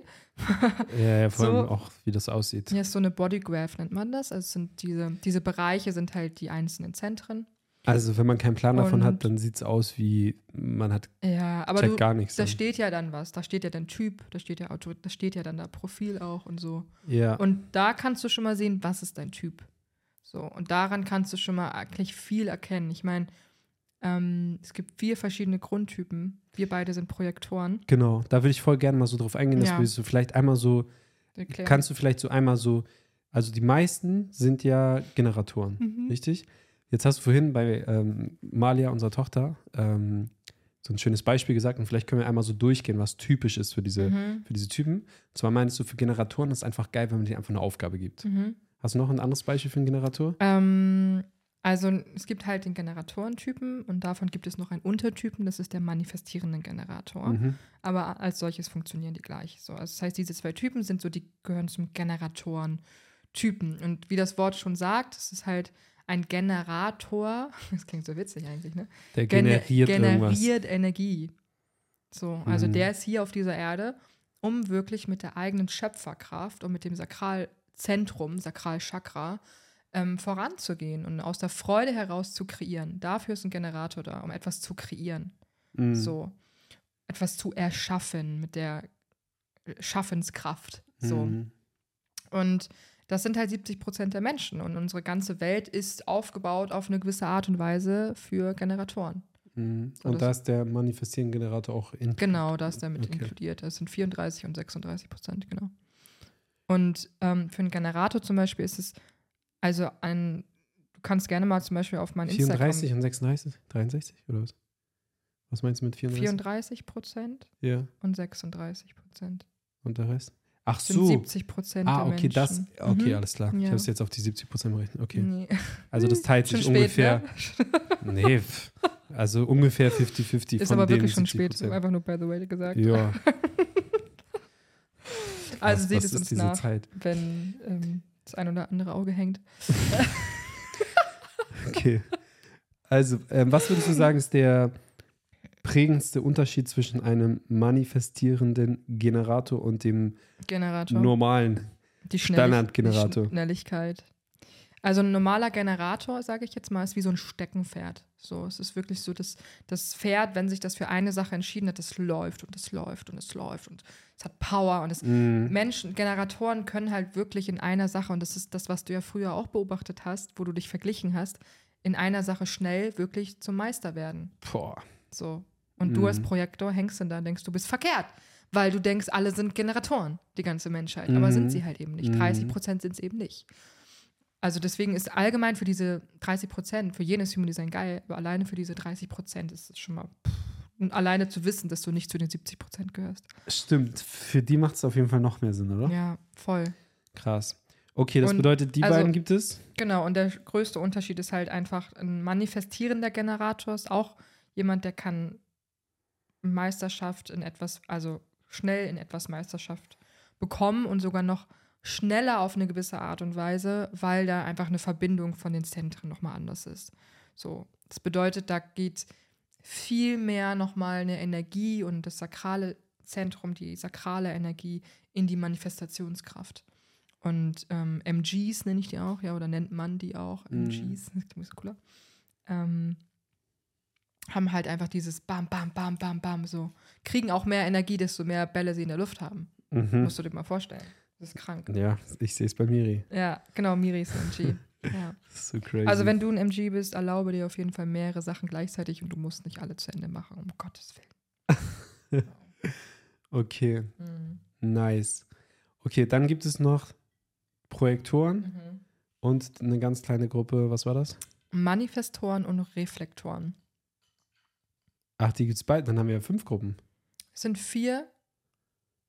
Ja, ja vor So. allem auch, wie das aussieht. Hier ist so eine Bodygraph, nennt man das. Also es sind diese, diese Bereiche sind halt die einzelnen Zentren. Also, wenn man keinen Plan davon hat, Und- dann sieht es aus wie, man hat Ja, aber checkt du, gar nichts. da dann. steht ja dann was. Da steht ja dein Typ, da steht ja Autor, da steht ja dann da Profil auch und so. Ja. Und da kannst du schon mal sehen, was ist dein Typ. So, und daran kannst du schon mal eigentlich viel erkennen. Ich meine, ähm, es gibt vier verschiedene Grundtypen. Wir beide sind Projektoren. Genau, da würde ich voll gerne mal so drauf eingehen, dass Ja. wir so vielleicht einmal so, Erklär. kannst du vielleicht so einmal so, also die meisten sind ja Generatoren, Mhm. richtig? Jetzt hast du vorhin bei ähm, Malia, unserer Tochter, ähm, so ein schönes Beispiel gesagt und vielleicht können wir einmal so durchgehen, was typisch ist für diese, Mhm. für diese Typen. Und zwar meinst du, für Generatoren ist es einfach geil, wenn man denen einfach eine Aufgabe gibt. Mhm. Hast du noch ein anderes Beispiel für einen Generator? Ähm, also es gibt halt den Generatorentypen und davon gibt es noch einen Untertypen, das ist der manifestierende Generator. Mhm. Aber als solches funktionieren die gleich. So, also das heißt, diese zwei Typen sind so, die gehören zum Generatoren-Typen. Und wie das Wort schon sagt, es ist halt ein Generator, das klingt so witzig eigentlich, ne? Der Gene- generiert, irgendwas. generiert Energie. So, also Mhm. der ist hier auf dieser Erde, um wirklich mit der eigenen Schöpferkraft und mit dem Sakralzentrum, Sakralchakra, ähm, voranzugehen und aus der Freude heraus zu kreieren. Dafür ist ein Generator da, um etwas zu kreieren. Mhm. So. Etwas zu erschaffen mit der Schaffenskraft. So. Mhm. Und das sind halt 70 Prozent der Menschen. Und unsere ganze Welt ist aufgebaut auf eine gewisse Art und Weise für Generatoren. Mhm. So, Und da ist der manifestierende Generator auch in. Genau, da ist damit Okay. inkludiert. Das sind 34 und 36 Prozent, genau. Und ähm, für einen Generator zum Beispiel ist es, also ein, du kannst gerne mal zum Beispiel auf mein 34 und 36? 63 oder was? Was meinst du mit Instagram 34? 34 Prozent Ja. und 36 Prozent. Und der Rest? Ach Sind so. 70 Prozent Ah, der okay, das. Menschen. Okay, Mhm. alles klar. Ich Ja. habe es jetzt auf die 70 Prozent berechnet. Okay. Nee. Also das teilt sich spät, ungefähr. ne? Nee, also ungefähr 50-50 Ist von aber wirklich schon 70%. spät, einfach nur by the way gesagt. Ja. Also was, seht was es uns nach, Zeit? wenn ähm, das ein oder andere Auge hängt. Okay. Also, ähm, was würdest du sagen, ist der prägendste Unterschied zwischen einem manifestierenden Generator und dem Generator. normalen? Die Standardgenerator. Die Schnelligkeit. Also ein normaler Generator, sage ich jetzt mal, ist wie so ein Steckenpferd. So, es ist wirklich so, dass das Pferd, wenn sich das für eine Sache entschieden hat, das läuft und es läuft und es läuft und es hat Power und es Mm, Menschen, Generatoren können halt wirklich in einer Sache, und das ist das, was du ja früher auch beobachtet hast, wo du dich verglichen hast, in einer Sache schnell wirklich zum Meister werden. boah. So. Und du als Mhm. Projektor hängst dann da und denkst, du bist verkehrt. Weil du denkst, alle sind Generatoren, die ganze Menschheit. Aber Mhm. sind sie halt eben nicht. Mhm. 30 Prozent sind es eben nicht. Also deswegen ist allgemein für diese 30 Prozent, für jenes Human Design geil, aber alleine für diese 30 Prozent ist es schon mal. Pff, und alleine zu wissen, dass du nicht zu den 70 Prozent gehörst. Stimmt. Für die macht es auf jeden Fall noch mehr Sinn, oder? Ja, voll. Krass. Okay, das Und bedeutet, die also- beiden gibt es? Genau, und der größte Unterschied ist halt einfach ein manifestierender Generator ist auch jemand, der kann Meisterschaft in etwas, also schnell in etwas Meisterschaft bekommen und sogar noch schneller auf eine gewisse Art und Weise, weil da einfach eine Verbindung von den Zentren nochmal anders ist. So, das bedeutet, da geht viel mehr nochmal eine Energie und das sakrale Zentrum, die sakrale Energie in die Manifestationskraft. Und ähm, MGs nenne ich die auch, ja, oder nennt man die auch, Mhm. MGs, das klingt ein bisschen cooler. Ähm, haben halt einfach dieses Bam, Bam, Bam, Bam, Bam, so. Kriegen auch mehr Energie, desto mehr Bälle sie in der Luft haben. Mhm. Musst du dir mal vorstellen. Das ist krank. Ja, ich sehe es bei Miri. Ja, genau, Miri ist ein MG. ja. So crazy. Also wenn du ein MG bist, erlaube dir auf jeden Fall mehrere Sachen gleichzeitig und du musst nicht alle zu Ende machen, um Gottes Willen. Okay, Mhm. nice. Okay, dann gibt es noch Projektoren Mhm. und eine ganz kleine Gruppe, was war das? Manifestoren und Reflektoren. Ach, die gibt es beide, dann haben wir ja fünf Gruppen. Es sind vier,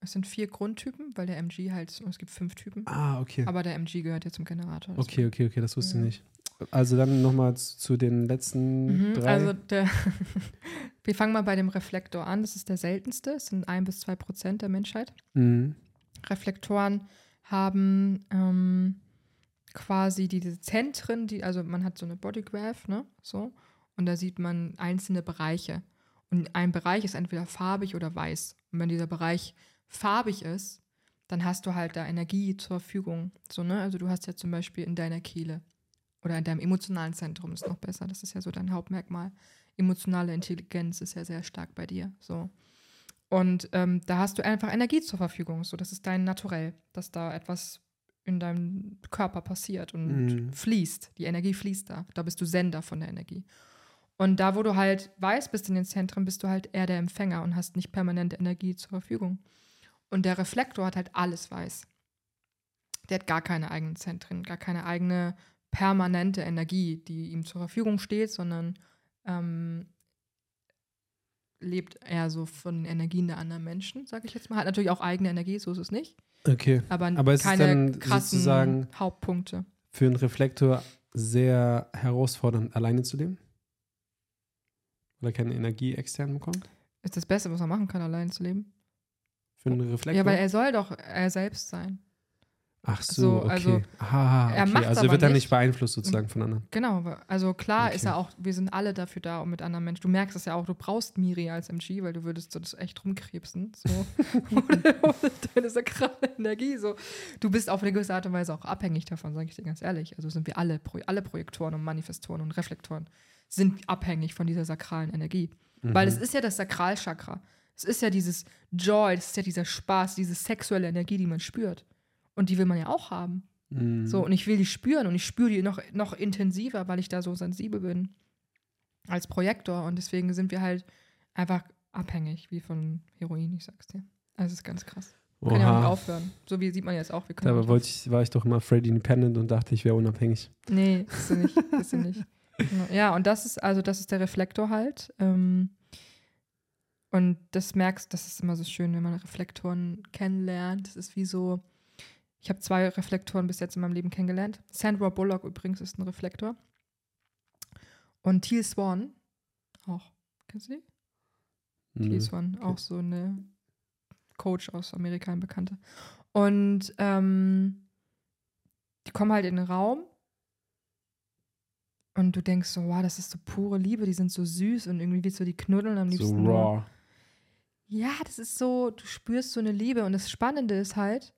es sind vier Grundtypen, weil der MG halt, es gibt fünf Typen, Ah, okay. aber der MG gehört ja zum Generator. Okay, okay, okay, das wusste ich Ja. nicht. Also dann nochmal zu den letzten Mhm, drei. also der, wir fangen mal bei dem Reflektor an. Das ist der seltenste. Es sind ein bis zwei Prozent der Menschheit. mhm. Reflektoren haben ähm, quasi diese Zentren, die, also man hat so eine Bodygraph, ne? So. Und da sieht man einzelne Bereiche. Und ein Bereich ist entweder farbig oder weiß. Und wenn dieser Bereich farbig ist, dann hast du halt da Energie zur Verfügung. So, ne? Also du hast ja zum Beispiel in deiner Kehle oder in deinem emotionalen Zentrum ist noch besser. Das ist ja so dein Hauptmerkmal. Emotionale Intelligenz ist ja sehr stark bei dir. So. Und ähm, da hast du einfach Energie zur Verfügung. So, das ist dein Naturell, dass da etwas in deinem Körper passiert und Mhm. fließt. Die Energie fließt da. Da bist du Sender von der Energie. Und da, wo du halt weiß bist in den Zentren, bist du halt eher der Empfänger und hast nicht permanent Energie zur Verfügung. Und der Reflektor hat halt alles weiß. Der hat gar keine eigenen Zentren, gar keine eigene permanente Energie, die ihm zur Verfügung steht, sondern ähm, lebt eher so von den Energien der anderen Menschen, sage ich jetzt mal. Hat natürlich auch eigene Energie, so ist es nicht. Okay. Aber, Aber es ist keine dann krassen sozusagen- Hauptpunkte. Für einen Reflektor sehr herausfordernd, alleine zu leben? Weil er keine Energie extern bekommt? Ist das Beste, was man machen kann, allein zu leben? Für einen Reflektor? Ja, weil er soll doch er selbst sein. Ach so, so, okay. also, ah, er okay. macht's also wird er nicht. beeinflusst sozusagen von anderen. Genau, also klar ist Okay. ja auch, wir sind alle dafür da, um mit anderen Menschen. Du merkst es ja auch, du brauchst Miri als MG, weil du würdest so das echt rumkrebsen. So. deine sakrale Energie. So. Du bist auf eine gewisse Art und Weise auch abhängig davon, sage ich dir ganz ehrlich. Also sind wir alle, alle Projektoren und Manifestoren und Reflektoren sind abhängig von dieser sakralen Energie. Weil Mhm. es ist ja das Sakralchakra. Es ist ja dieses Joy, es ist ja dieser Spaß, diese sexuelle Energie, die man spürt. Und die will man ja auch haben. Mhm. So, und ich will die spüren und ich spüre die noch, noch intensiver, weil ich da so sensibel bin als Projektor. Und deswegen sind wir halt einfach abhängig, wie von Heroin, ich sag's dir. Also es ist ganz krass. Wir können ja auch nicht aufhören. So wie sieht man jetzt auch. Wir können Dabei wollte ich, war ich doch immer Freddy Independent und dachte, ich wäre unabhängig. Nee, bist du nicht. Bist du nicht. Ja, und das ist, also das ist der Reflektor halt. Ähm, und das merkst, das ist immer so schön, wenn man Reflektoren kennenlernt. Das ist wie so, ich habe zwei Reflektoren bis jetzt in meinem Leben kennengelernt. Sandra Bullock übrigens ist ein Reflektor. Und Teal Swan auch. Kennst du die? Mhm. Teal Swan, auch so eine Coach aus Amerika, ein Bekannte. Und ähm, die kommen halt in den Raum und du denkst so, wow, das ist so pure Liebe, die sind so süß und irgendwie willst du die knuddeln am So liebsten. nur. raw. Ja, das ist so, du spürst so eine Liebe. Und das Spannende ist halt,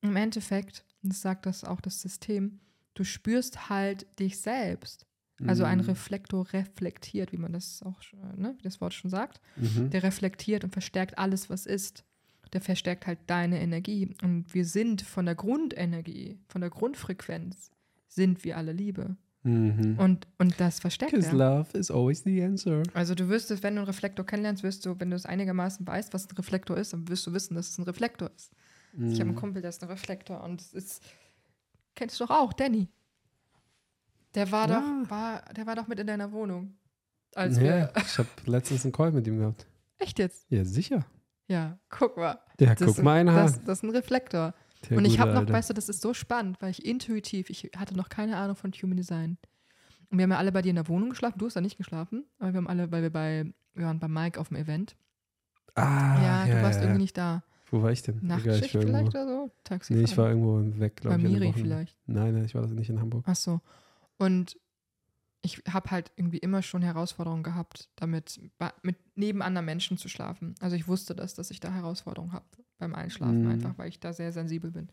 im Endeffekt, und das sagt das auch das System, du spürst halt dich selbst. Also ein Mhm. Reflektor reflektiert, wie man das auch, ne, wie das Wort schon sagt. Mhm. Der reflektiert und verstärkt alles, was ist. Der verstärkt halt deine Energie. Und wir sind von der Grundenergie, von der Grundfrequenz, sind wir alle Liebe. Mhm. Und, und das verstärkt Because er. love is always the answer. Also du wirst es, wenn du einen Reflektor kennenlernst, wirst du, wenn du es einigermaßen weißt, was ein Reflektor ist, dann wirst du wissen, dass es ein Reflektor ist. Ich habe einen Mhm. Kumpel, der ist ein Reflektor und es ist, kennst du doch auch, Danny. Der war Ja. doch, war, der war doch mit in deiner Wohnung. Als ja, ich habe letztens einen Call mit ihm gehabt. echt jetzt? Ja, sicher. Ja, guck mal. Ja, Das guck ist- mal einer das, das ist ein Reflektor. Und ich habe noch, Alte. weißt du, das ist so spannend, weil ich intuitiv, ich hatte noch keine Ahnung von Human Design. Und wir haben ja alle bei dir in der Wohnung geschlafen. Du hast da nicht geschlafen, aber wir haben alle, weil wir bei, wir waren bei Mike auf dem Event. Ah, ja, du warst ja. irgendwie nicht da. Wo war ich denn? Egal, Nachtschicht ich war vielleicht irgendwo. oder so? Taxi Nee, ich war irgendwo weg, glaube bei ich. dem Miri vielleicht. Nein, nein, ich war das nicht in Hamburg. Ach so. Und ich habe halt irgendwie immer schon Herausforderungen gehabt, damit mit neben anderen Menschen zu schlafen. Also ich wusste das, dass ich da Herausforderungen habe beim Einschlafen, Mhm. einfach weil ich da sehr sensibel bin.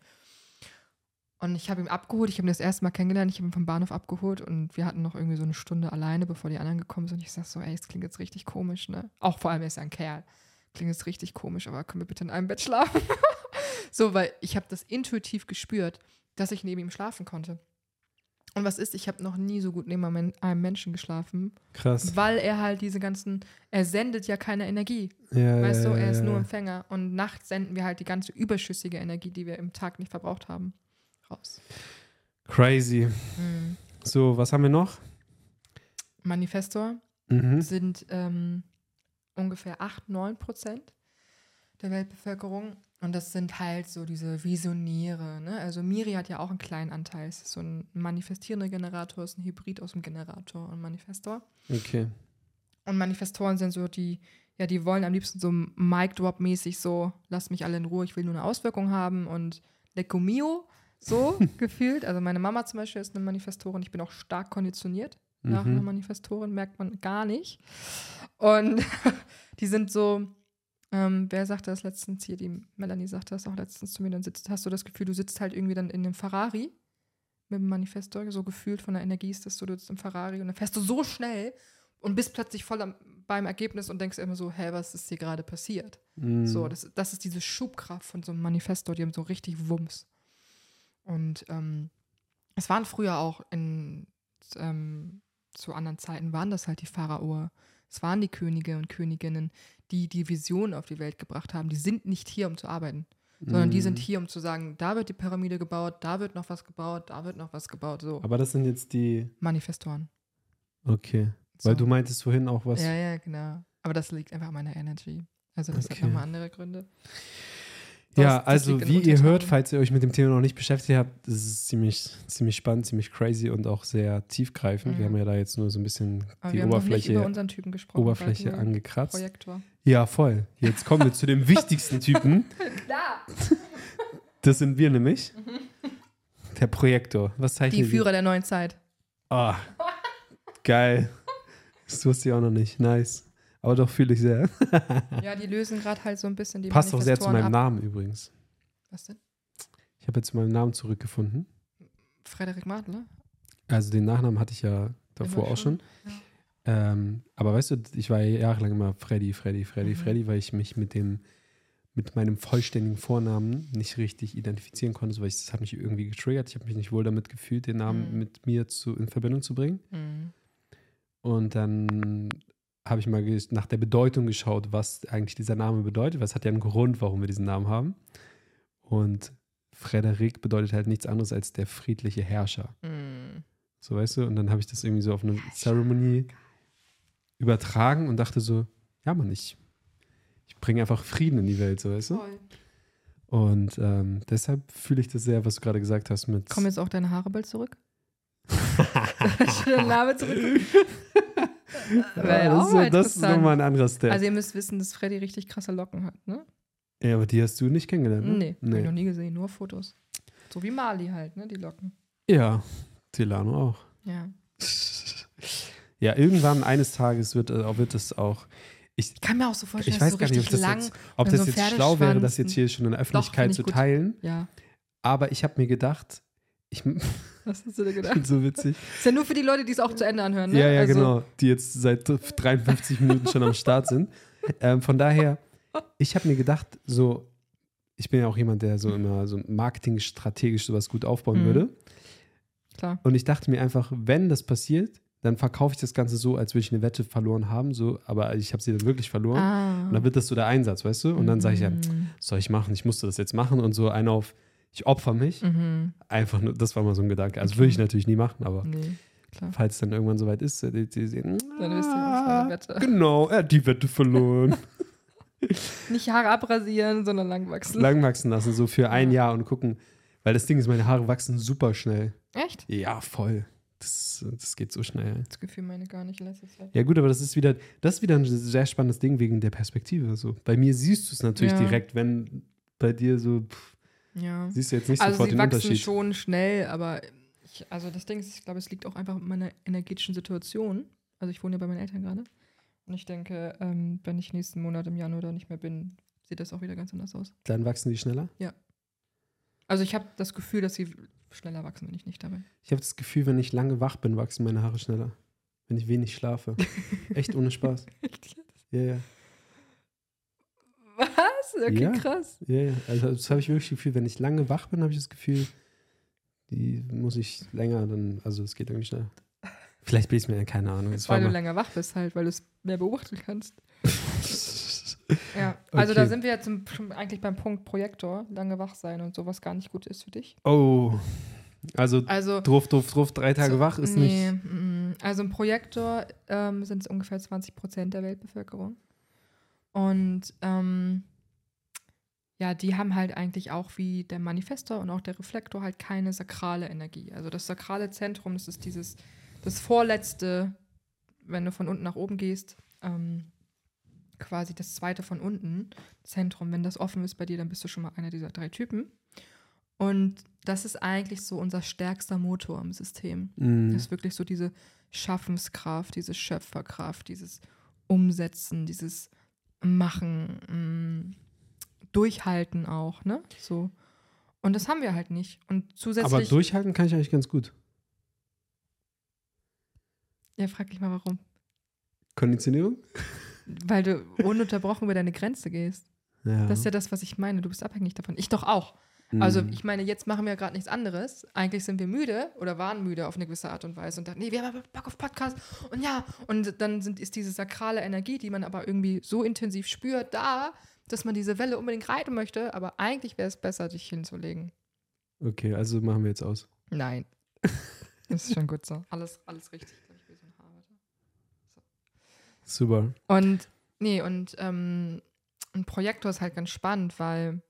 Und ich habe ihn abgeholt, ich habe ihn das erste Mal kennengelernt, ich habe ihn vom Bahnhof abgeholt und wir hatten noch irgendwie so eine Stunde alleine, bevor die anderen gekommen sind. Und ich sag so, ey, es klingt jetzt richtig komisch, ne? Auch vor allem, er ist ja ein Kerl. Klingt jetzt richtig komisch, aber können wir bitte in einem Bett schlafen? so, weil ich habe das intuitiv gespürt, dass ich neben ihm schlafen konnte. Und was ist, ich habe noch nie so gut neben einem Menschen geschlafen, Krass. weil er halt diese ganzen, er sendet ja keine Energie. Ja, Weißt du, ja, er ist ja, nur ja. Empfänger. Und nachts senden wir halt die ganze überschüssige Energie, die wir im Tag nicht verbraucht haben, raus. Crazy. Mhm. So, was haben wir noch? Manifestor Mhm. sind ähm, ungefähr 8, 9 Prozent der Weltbevölkerung. Und das sind halt so diese Visionäre. Ne? Also Miri hat ja auch einen kleinen Anteil. Es ist so ein manifestierender Generator, ist ein Hybrid aus dem Generator und Manifestor. Okay. Und Manifestoren sind so die, ja, die wollen am liebsten so Mic-Drop-mäßig so, lass mich alle in Ruhe, ich will nur eine Auswirkung haben und Lecco mio, so gefühlt. Also meine Mama zum Beispiel ist eine Manifestorin, ich bin auch stark konditioniert. nach Mhm. einer Manifestorin, merkt man gar nicht. Und die sind so, ähm, wer sagte das letztens hier? Die Melanie sagte das auch letztens zu mir. Dann sitzt, hast du das Gefühl, du sitzt halt irgendwie dann in einem Ferrari mit dem Manifestor, so gefühlt von der Energie ist das so, du sitzt im Ferrari und dann fährst du so schnell und bist plötzlich voll am, beim Ergebnis und denkst immer so, hä, was ist hier gerade passiert? Mhm. So, das, das ist diese Schubkraft von so einem Manifestor, die haben so richtig Wumms. Und ähm, es waren früher auch in, ähm, zu anderen Zeiten, waren das halt die Pharaoer. Es waren die Könige und Königinnen, die die Vision auf die Welt gebracht haben. Die sind nicht hier, um zu arbeiten, sondern die Mhm. sind hier, um zu sagen, da wird die Pyramide gebaut, da wird noch was gebaut, da wird noch was gebaut. So, Aber das sind jetzt die. Manifestoren. Okay. So. Weil du meintest vorhin auch was. Ja, ja, genau. Aber das liegt einfach an meiner Energy. Also das Okay. hat nochmal andere Gründe. Ja, Das- das also wie ihr hört, falls ihr euch mit dem Thema noch nicht beschäftigt habt, ist ziemlich, ziemlich spannend, ziemlich crazy und auch sehr tiefgreifend. Wir Mhm. haben ja da jetzt nur so ein bisschen Aber die wir haben noch nicht Oberfläche, über unseren Typen gesprochen. Oberfläche angekratzt. Projektor. Ja, voll. Jetzt kommen wir zu dem wichtigsten Typen. Klar. Das sind wir nämlich. Der Projektor. Was zeichnet Die Führer der neuen Zeit. Ah, geil. Das wusste ich auch noch nicht. Nice. Aber doch fühle ich sehr. Ja, die lösen gerade halt so ein bisschen die Passt auch sehr zu meinem ab. Namen übrigens. Was denn? Ich habe jetzt zu meinem Namen zurückgefunden. Frederik Madler? Also den Nachnamen hatte ich ja davor Immer auch schon. schon? Ähm, aber weißt du, ich war ja jahrelang immer Freddy, Freddy, Freddy, Mhm. Freddy, weil ich mich mit dem mit meinem vollständigen Vornamen nicht richtig identifizieren konnte, so weil ich, das hat mich irgendwie getriggert. Ich habe mich nicht wohl damit gefühlt, den Namen Mhm. mit mir zu, in Verbindung zu bringen. Mhm. Und dann habe ich mal nach der Bedeutung geschaut, was eigentlich dieser Name bedeutet. Was hat ja einen Grund, warum wir diesen Namen haben. Und Frederik bedeutet halt nichts anderes als der friedliche Herrscher. Mhm. So weißt du? Und dann habe ich das irgendwie so auf eine Zeremonie übertragen und dachte so, ja Mann, ich, ich bringe einfach Frieden in die Welt, so weißt du? Voll. Und ähm, deshalb fühle ich das sehr, was du gerade gesagt hast mit. Kommen jetzt auch deine Haare bald zurück? der Name zurück. Ja Ja, das, ist, das ist nochmal ein anderer Step. Also ihr müsst wissen, dass Freddy richtig krasse Locken hat, ne? ja, aber die hast du nicht kennengelernt, ne? Nee, hab ich noch nie gesehen, nur Fotos. So wie Mali halt, ne, die Locken. Ja, Tilano auch. Ja. Ja, irgendwann eines Tages wird, äh, wird es auch. Ich, Ich kann mir auch so vorstellen, ich weiß so gar nicht, ob das jetzt, ob das so jetzt schlau wäre, das jetzt hier schon in der Öffentlichkeit ich zu gut. teilen. Ja. Aber ich habe mir gedacht, ich Was hast du dir gedacht? so witzig. Ist ja nur für die Leute, die es auch zu Ende anhören, ne? Ja, ja, also, genau. Die jetzt seit 53 Minuten schon am Start sind. Ähm, von daher, ich habe mir gedacht, so, ich bin ja auch jemand, der so immer so marketingstrategisch sowas gut aufbauen Mhm. würde. Klar. Und ich dachte mir einfach, wenn das passiert, dann verkaufe ich das Ganze so, als würde ich eine Wette verloren haben, so, aber ich habe sie dann wirklich verloren. Ah. Und dann wird das so der Einsatz, weißt du? Und dann sage ich ja, Mhm. was soll ich machen? Ich musste das jetzt machen und so einer auf, ich opfer mich. Mhm. Einfach nur, das war mal so ein Gedanke. Also Okay. würde ich natürlich nie machen, aber Nee, falls es dann irgendwann soweit ist, die, die sehen, Dann wisst ihr, was ah, Wette. Genau, er hat die Wette verloren. Nicht Haare abrasieren, sondern lang wachsen. Lang wachsen lassen, so für ein Ja. Jahr und gucken. Weil das Ding ist, meine Haare wachsen super schnell. Echt? Ja, voll. Das, das geht so schnell. Das Gefühl meine gar nicht in letzter Zeit. Ja, gut, aber das ist wieder, das ist wieder ein sehr spannendes Ding wegen der Perspektive. So. Bei mir siehst du es natürlich Ja. direkt, wenn bei dir so, pff, Ja. siehst du jetzt nicht Also sofort sie den wachsen Unterschied. schon schnell, aber ich, also das Ding ist, ich glaube, es liegt auch einfach mit meiner energetischen Situation. Also ich wohne ja bei meinen Eltern gerade. Und ich denke, ähm, wenn ich nächsten Monat im Januar da nicht mehr bin, sieht das auch wieder ganz anders aus. Dann wachsen die schneller. Also ich habe das Gefühl, dass sie schneller wachsen, wenn ich nicht da bin. Ich habe das Gefühl, wenn ich lange wach bin, wachsen meine Haare schneller. Wenn ich wenig schlafe. Echt ohne Spaß. Ja, ja. Was? Okay, Ja. krass. Ja, ja. Also das habe ich wirklich das Gefühl, wenn ich lange wach bin, habe ich das Gefühl, die muss ich länger dann, also es geht irgendwie schneller. Vielleicht bin ich mir, keine Ahnung. Weil du länger wach bist halt, weil du es mehr beobachten kannst. Ja, also da Okay. sind wir jetzt im, eigentlich beim Punkt Projektor, lange wach sein und sowas gar nicht gut ist für dich. oh. Also Also druff, druff, druff, drei Tage so- wach ist nee, nicht. mm, Also ein Projektor ähm, sind es ungefähr 20 Prozent der Weltbevölkerung. Und ähm, ja, die haben halt eigentlich auch wie der Manifestor und auch der Reflektor halt keine sakrale Energie. Also das sakrale Zentrum, das ist dieses, das vorletzte, wenn du von unten nach oben gehst, ähm, quasi das zweite von unten, Zentrum. Wenn das offen ist bei dir, dann bist du schon mal einer dieser drei Typen. Und das ist eigentlich so unser stärkster Motor im System. Mhm. Das ist wirklich so diese Schaffenskraft, diese Schöpferkraft, dieses Umsetzen, dieses Machen, mh, Durchhalten auch, ne? So. Und das haben wir halt nicht. Und zusätzlich. Aber durchhalten kann ich eigentlich ganz gut. Ja, frag dich mal warum. Konditionierung? Weil du ununterbrochen über deine Grenze gehst. Ja. Das ist ja das, was ich meine. Du bist abhängig davon. Ich doch auch. Also Mhm. ich meine, jetzt machen wir ja gerade nichts anderes. Eigentlich sind wir müde oder waren müde auf eine gewisse Art und Weise und dann, nee, wir haben aber Bock auf Podcast und ja, und dann sind, ist diese sakrale Energie, die man aber irgendwie so intensiv spürt, da, dass man diese Welle unbedingt reiten möchte, aber eigentlich wäre es besser, dich hinzulegen. Okay, also machen wir jetzt aus. Nein. Das ist schon gut so. Alles, alles richtig. glaub ich, wie so ein Haar, warte. Super. Und nee, und ähm, ein Projektor ist halt ganz spannend, weil,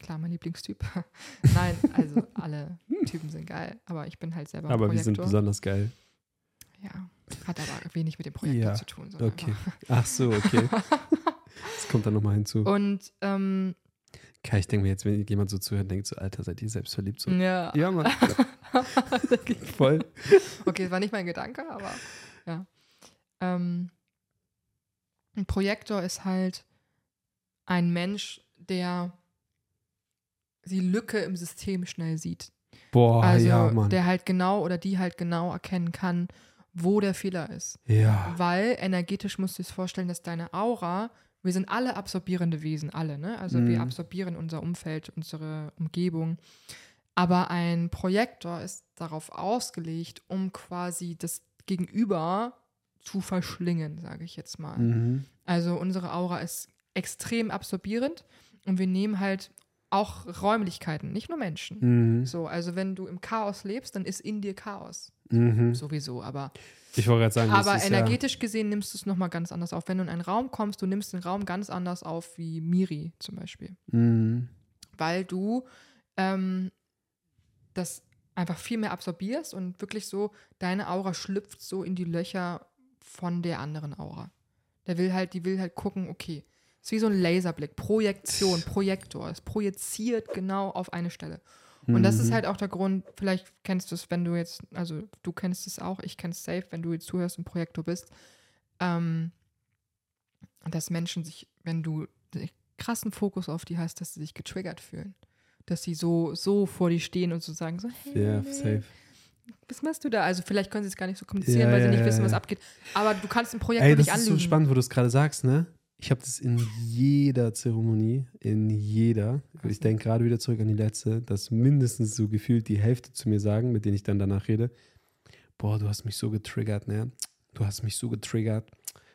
klar, mein Lieblingstyp. Nein, also alle Typen sind geil, aber ich bin halt selber Aber wir Projektor. sind besonders geil. Ja, hat aber wenig mit dem Projektor Ja, zu tun. Okay. Ach so, okay. Das kommt dann nochmal hinzu. Und ähm, Kai, ich denke mir jetzt, wenn jemand so zuhört, denkt so, Alter, seid ihr selbst verliebt? So. ja, Ja, Mann. Voll. okay, war nicht mein Gedanke, aber ja. Ähm, ein Projektor ist halt ein Mensch, der die Lücke im System schnell sieht. Boah, also ja, Mann. der halt genau oder die halt genau erkennen kann, wo der Fehler ist. ja. Weil energetisch musst du dir vorstellen, dass deine Aura, wir sind alle absorbierende Wesen, alle, ne? Also wir Mhm. absorbieren unser Umfeld, unsere Umgebung. Aber ein Projektor ist darauf ausgelegt, um quasi das Gegenüber zu verschlingen, sage ich jetzt mal. Mhm. Also unsere Aura ist extrem absorbierend und wir nehmen halt auch Räumlichkeiten, nicht nur Menschen. Mhm. So, also wenn du im Chaos lebst, dann ist in dir Chaos. Mhm. Sowieso, aber, Ich wollte gerade sagen, das aber ist energetisch gesehen nimmst du es nochmal ganz anders auf. Wenn du in einen Raum kommst, du nimmst den Raum ganz anders auf wie Miri zum Beispiel. Ja, mhm. Weil du ähm, das einfach viel mehr absorbierst und wirklich so, deine Aura schlüpft so in die Löcher von der anderen Aura. Der will halt, die will halt gucken, okay, ist wie so ein Laserblick, Projektion, Projektor. Es projiziert genau auf eine Stelle. Und das ist Mhm. halt auch der Grund, vielleicht kennst du es, wenn du jetzt, also du kennst es auch, ich kenne es safe, wenn du jetzt zuhörst und Projektor bist, ähm, dass Menschen sich, wenn du den krassen Fokus auf die hast, dass sie sich getriggert fühlen. Dass sie so, so vor dir stehen und so sagen, so, hey, Ja, safe. Was machst du da? Also vielleicht können sie es gar nicht so kommunizieren, Ja, weil sie ja, nicht wissen, was abgeht. Aber du kannst im Projektor Ey, das nicht ist anlügen. so spannend, wo du es gerade sagst, ne? Ich habe das in jeder Zeremonie, in jeder, ich denke gerade wieder zurück an die letzte, dass mindestens so gefühlt die Hälfte zu mir sagen, mit denen ich dann danach rede, boah, du hast mich so getriggert, ne? Du hast mich so getriggert.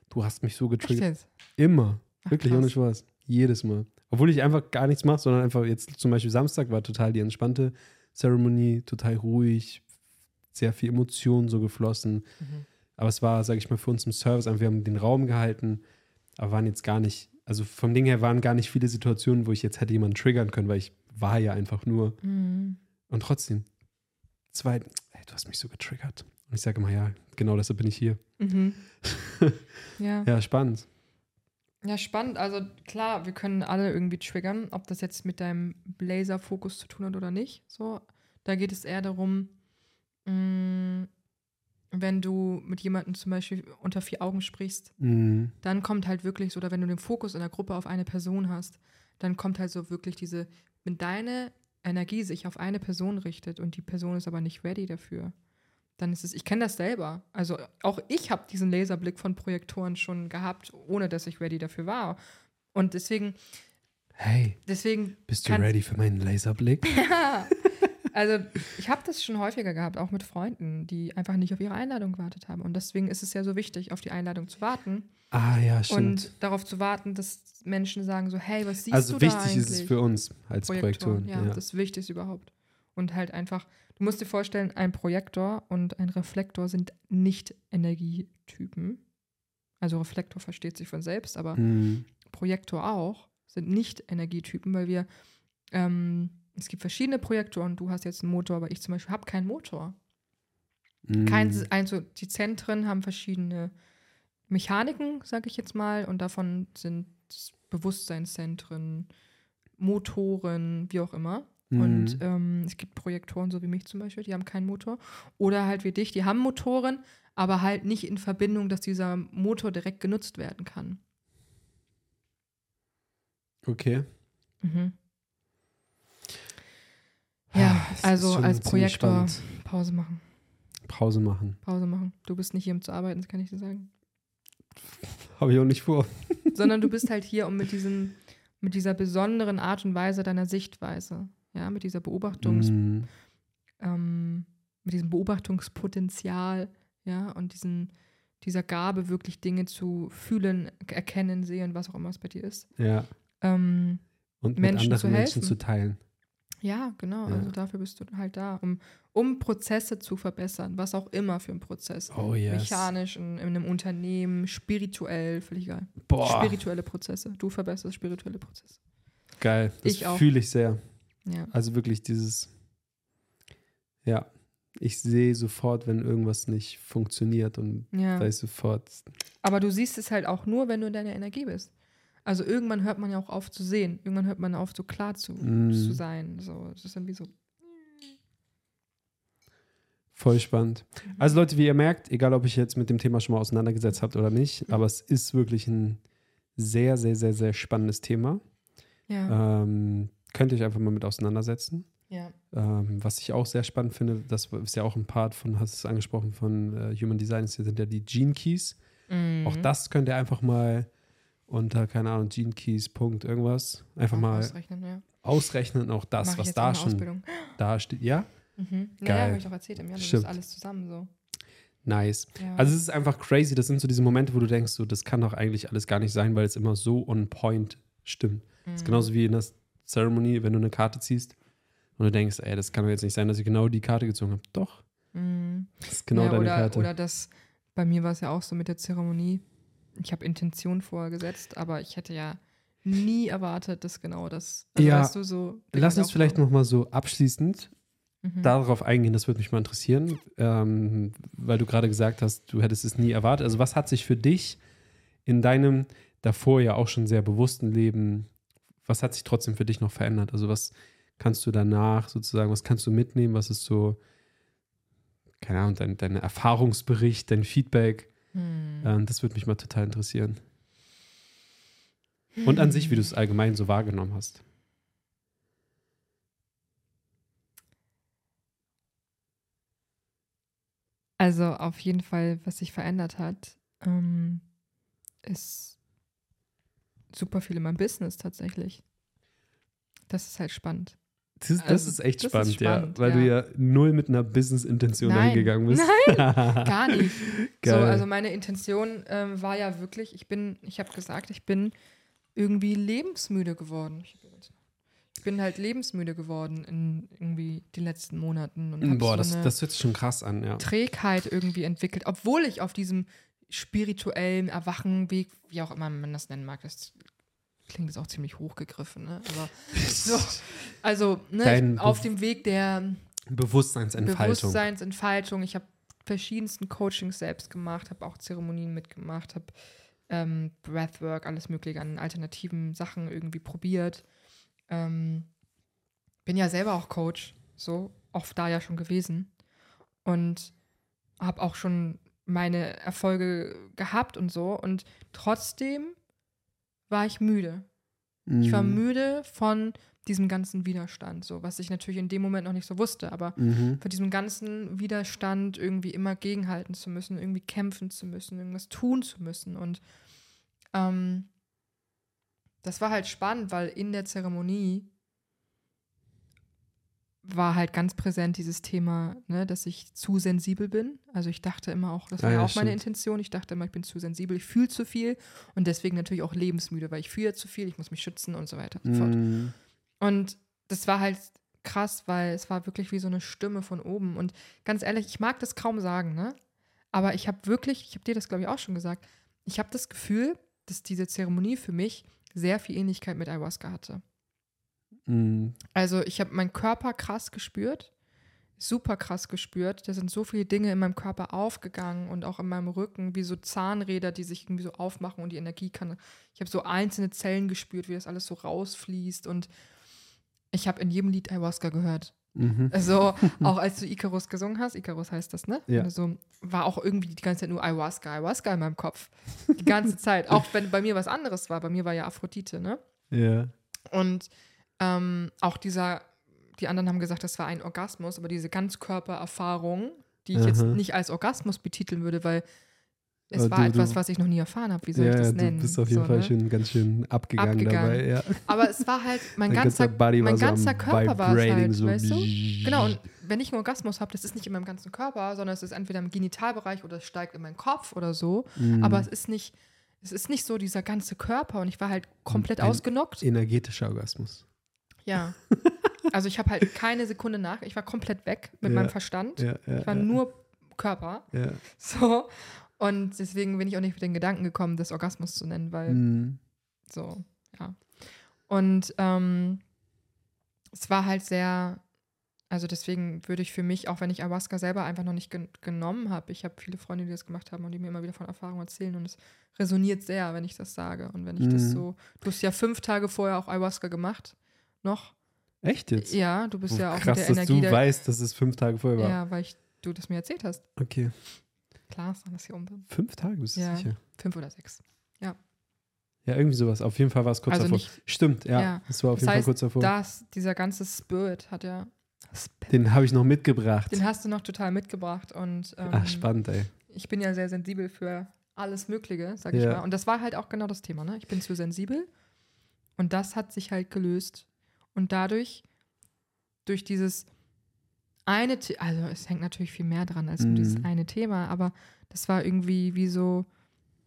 Du hast mich so getriggert. Immer. Ach, Wirklich, krass. ohne Spaß. Jedes Mal. Obwohl ich einfach gar nichts mache, sondern einfach jetzt zum Beispiel Samstag war total die entspannte Zeremonie, total ruhig, sehr viel Emotionen so geflossen. Mhm. Aber es war, sage ich mal, für uns im Service, wir haben den Raum gehalten, aber waren jetzt gar nicht, also vom Ding her waren gar nicht viele Situationen, wo ich jetzt hätte jemanden triggern können, weil ich war ja einfach nur. Mhm. Und trotzdem, zwei, ey, du hast mich so getriggert. Und ich sage immer, ja, genau deshalb bin ich hier. Mhm. ja. Ja, spannend. Ja, spannend. Also klar, wir können alle irgendwie triggern, ob das jetzt mit deinem Laserfokus zu tun hat oder nicht. So, da geht es eher darum, mh, wenn du mit jemandem zum Beispiel unter vier Augen sprichst, Mhm. dann kommt halt wirklich so, oder wenn du den Fokus in der Gruppe auf eine Person hast, dann kommt halt so wirklich diese, wenn deine Energie sich auf eine Person richtet und die Person ist aber nicht ready dafür, dann ist es, ich kenne das selber. Also auch ich habe diesen Laserblick von Projektoren schon gehabt, ohne dass ich ready dafür war. Und deswegen, Hey, deswegen bist du ready für meinen Laserblick? Also ich habe das schon häufiger gehabt, auch mit Freunden, die einfach nicht auf ihre Einladung gewartet haben. Und deswegen ist es ja so wichtig, auf die Einladung zu warten ah, ja, stimmt. und darauf zu warten, dass Menschen sagen so, hey, was siehst also du wichtig da eigentlich? ist es für uns als Projektor, Projektoren. ja, Ja, das Wichtigste überhaupt. Und halt einfach, du musst dir vorstellen, ein Projektor und ein Reflektor sind nicht Energietypen. Also Reflektor versteht sich von selbst, aber Mhm. Projektor auch, sind nicht Energietypen, weil wir, ähm, es gibt verschiedene Projektoren, du hast jetzt einen Motor, aber ich zum Beispiel habe keinen Motor. Kein, Mhm. also die Zentren haben verschiedene Mechaniken, sage ich jetzt mal, und davon sind Bewusstseinszentren, Motoren, wie auch immer. Und Mhm. ähm, es gibt Projektoren, so wie mich zum Beispiel, die haben keinen Motor. Oder halt wie dich, die haben Motoren, aber halt nicht in Verbindung, dass dieser Motor direkt genutzt werden kann. Okay. Mhm. Ja, Ah, also als Projektor. Pause machen. Pause machen. Pause machen. Du bist nicht hier, um zu arbeiten, das kann ich dir sagen. Habe ich auch nicht vor. Sondern du bist halt hier, um mit diesem, mit dieser besonderen Art und Weise deiner Sichtweise, ja, mit dieser Beobachtungs, Mhm. ähm, mit diesem Beobachtungspotenzial, ja, und diesen, dieser Gabe, wirklich Dinge zu fühlen, erkennen, sehen, was auch immer es bei dir ist. Ja. Ähm, Und Menschen mit zu anderen Menschen helfen. zu teilen. Ja, genau. Ja. Also dafür bist du halt da, um, um Prozesse zu verbessern, was auch immer für ein Prozess. Oh yes. Mechanisch, in, in einem Unternehmen, spirituell, völlig egal. Boah, Spirituelle Prozesse. Du verbesserst spirituelle Prozesse. geil. Das Ich auch. fühle ich sehr. Ja. Also wirklich dieses, ja, ich sehe sofort, wenn irgendwas nicht funktioniert und ja. weiß sofort, Aber du siehst es halt auch nur, wenn du in deiner Energie bist. Also irgendwann hört man ja auch auf zu sehen. Irgendwann hört man auf, so klar zu, Mm. zu sein. So, das ist dann wie so. voll spannend. Mhm. Also Leute, wie ihr merkt, egal ob ich jetzt mit dem Thema schon mal auseinandergesetzt habt oder nicht, Mhm. aber es ist wirklich ein sehr, sehr, sehr, sehr spannendes Thema. Ja. Ähm, könnt ihr euch einfach mal mit auseinandersetzen. ja. Ähm, was ich auch sehr spannend finde, das ist ja auch ein Part von, hast du es angesprochen, von äh, Human Design, das sind ja die Gene Keys. Auch Mhm. das könnt ihr einfach mal unter, keine Ahnung, Gene Keys, Punkt, irgendwas, einfach Auch mal ausrechnen, ja. ausrechnen. Auch das, Mach was da schon Ausbildung. da steht. Ja, Mhm. Geil. Naja, habe ich doch erzählt im Januar. Stimmt. ist alles zusammen so. nice. Ja. Also es ist einfach crazy. Das sind so diese Momente, wo du denkst, so, das kann doch eigentlich alles gar nicht sein, weil es immer so on point stimmt. Das ist Mhm. genauso wie in der Ceremony, wenn du eine Karte ziehst und du denkst, ey, das kann doch jetzt nicht sein, dass ich genau die Karte gezogen habe. Doch, Mhm. das ist genau ja, deine oder, Karte. Oder das, bei mir war es ja auch so mit der Zeremonie. Ich habe Intention vorher gesetzt, aber ich hätte ja nie erwartet, dass genau das. Also Ja, weißt du, so, Lass uns vielleicht so- noch mal so abschließend Mhm. darauf eingehen, das würde mich mal interessieren, ähm, weil du gerade gesagt hast, du hättest es nie erwartet. Also was hat sich für dich in deinem davor ja auch schon sehr bewussten Leben, was hat sich trotzdem für dich noch verändert? Also was kannst du danach sozusagen, was kannst du mitnehmen? Was ist so, keine Ahnung, dein, dein Erfahrungsbericht, dein Feedback? Hm. Ähm, das würde mich mal total interessieren. Und an sich, wie du es allgemein so wahrgenommen hast. Also auf jeden Fall, was sich verändert hat, ähm, ist super viel in meinem Business tatsächlich. Das ist halt spannend. Das ist, das Also, ist echt das ist spannend, spannend, ja, weil du ja. ja null mit einer Business-Intention Nein, eingegangen bist. Gar nicht. so, also meine Intention ähm, war ja wirklich, ich bin, ich habe gesagt, ich bin irgendwie lebensmüde geworden. Ich bin halt lebensmüde geworden in irgendwie den letzten Monaten und Boah, so das, das hört sich schon krass an, ja. Trägheit irgendwie entwickelt, obwohl ich auf diesem spirituellen Erwachenweg, wie auch immer man das nennen mag, das klingt jetzt auch ziemlich hochgegriffen, ne? Aber so, also ne, auf dem Weg der Bewusstseinsentfaltung. Bewusstseinsentfaltung. Ich habe verschiedensten Coachings selbst gemacht, habe auch Zeremonien mitgemacht, habe ähm, Breathwork, alles Mögliche an alternativen Sachen irgendwie probiert. Ähm, bin ja selber auch Coach, so oft da ja schon gewesen und habe auch schon meine Erfolge gehabt und so und trotzdem war ich müde. Ich war Mhm. müde von diesem ganzen Widerstand, so was ich natürlich in dem Moment noch nicht so wusste, aber Mhm. von diesem ganzen Widerstand irgendwie immer gegenhalten zu müssen, irgendwie kämpfen zu müssen, irgendwas tun zu müssen. Und ähm, das war halt spannend, weil in der Zeremonie war halt ganz präsent dieses Thema, ne, dass ich zu sensibel bin. Also ich dachte immer auch, das war Ah, ja ja, auch meine stimmt. Intention, ich dachte immer, ich bin zu sensibel, ich fühle zu viel und deswegen natürlich auch lebensmüde, weil ich fühle zu viel, ich muss mich schützen und so weiter und so fort. Mhm. Und das war halt krass, weil es war wirklich wie so eine Stimme von oben. Und ganz ehrlich, ich mag das kaum sagen, ne? Aber ich habe wirklich, ich habe dir das glaube ich auch schon gesagt, ich habe das Gefühl, dass diese Zeremonie für mich sehr viel Ähnlichkeit mit Ayahuasca hatte. Mhm. Also ich habe meinen Körper krass gespürt, super krass gespürt. Da sind so viele Dinge in meinem Körper aufgegangen und auch in meinem Rücken, wie so Zahnräder, die sich irgendwie so aufmachen und die Energie kann. Ich habe so einzelne Zellen gespürt, wie das alles so rausfließt und Ich habe in jedem Lied Ayahuasca gehört. Mhm. Also auch als du Icarus gesungen hast, Icarus heißt das, ne? Ja. Also war auch irgendwie die ganze Zeit nur Ayahuasca, Ayahuasca in meinem Kopf. Die ganze Zeit. Auch wenn bei mir was anderes war. Bei mir war ja Aphrodite, ne? Ja. Und ähm, auch dieser, die anderen haben gesagt, das war ein Orgasmus, aber diese Ganzkörpererfahrung, die ich jetzt Aha. nicht als Orgasmus betiteln würde, weil es Aber war du- etwas, du- was ich noch nie erfahren habe. Wie soll ja, ich das du nennen? bist auf jeden So, Fall ne? schon ganz schön abgegangen, Abgegangen. dabei. Ja. Aber es war halt, mein ganzer, Body mein war so ganzer am Körper war es halt, so weißt du? Genau, und wenn ich einen Orgasmus habe, das ist nicht in meinem ganzen Körper, sondern es ist entweder im Genitalbereich oder es steigt in meinen Kopf oder so. Mhm. Aber es ist nicht, es ist nicht so dieser ganze Körper und ich war halt komplett Ein- ausgenockt. Energetischer Orgasmus. Ja. Also ich habe halt keine Sekunde nach, ich war komplett weg mit Ja. meinem Verstand. Ja, ja, Ich war nur Körper. So. Und deswegen bin ich auch nicht mit den Gedanken gekommen, das Orgasmus zu nennen, weil Mhm. so, ja. Und ähm, es war halt sehr, also deswegen würde ich für mich, auch wenn ich Ayahuasca selber einfach noch nicht gen genommen habe, ich habe viele Freunde, die das gemacht haben und die mir immer wieder von Erfahrungen erzählen und es resoniert sehr, wenn ich das sage. Und wenn ich das Mhm. so, du hast ja fünf Tage vorher auch Ayahuasca gemacht, noch. Echt jetzt? Ja, du bist Oh, ja auch Krass, mit der dass Energie du weißt, dass es fünf Tage vorher war. Ja, weil ich, du das mir erzählt hast. Okay. Klar ist dann, dass ich um. Fünf Tage, bist du Ja. sicher? Fünf oder sechs. Ja, irgendwie sowas. Auf jeden Fall war es kurz Also davor. nicht- Stimmt, ja. Ja. Es war auf Das jeden Fall heißt, kurz davor. Das, dieser ganze Spirit hat ja. Spirit. Den habe ich noch mitgebracht. Den hast du noch total mitgebracht und ähm, Ach, spannend, ey. ich bin ja sehr sensibel für alles Mögliche, sag ich Ja. mal. Und das war halt auch genau das Thema, ne? Ich bin zu sensibel und das hat sich halt gelöst. Und dadurch, durch dieses eine, The also es hängt natürlich viel mehr dran als nur dieses Mhm. eine Thema, aber das war irgendwie wie so,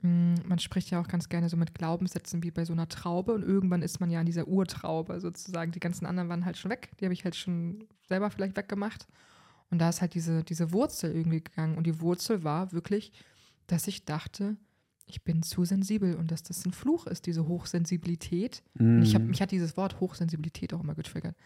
mh, man spricht ja auch ganz gerne so mit Glaubenssätzen wie bei so einer Traube und irgendwann ist man ja an dieser Urtraube sozusagen. Die ganzen anderen waren halt schon weg, die habe ich halt schon selber vielleicht weggemacht. Und da ist halt diese, diese Wurzel irgendwie gegangen. Und die Wurzel war wirklich, dass ich dachte, ich bin zu sensibel und dass das ein Fluch ist, diese Hochsensibilität. Und ich hab, Mhm. mich hat dieses Wort Hochsensibilität auch immer getriggert.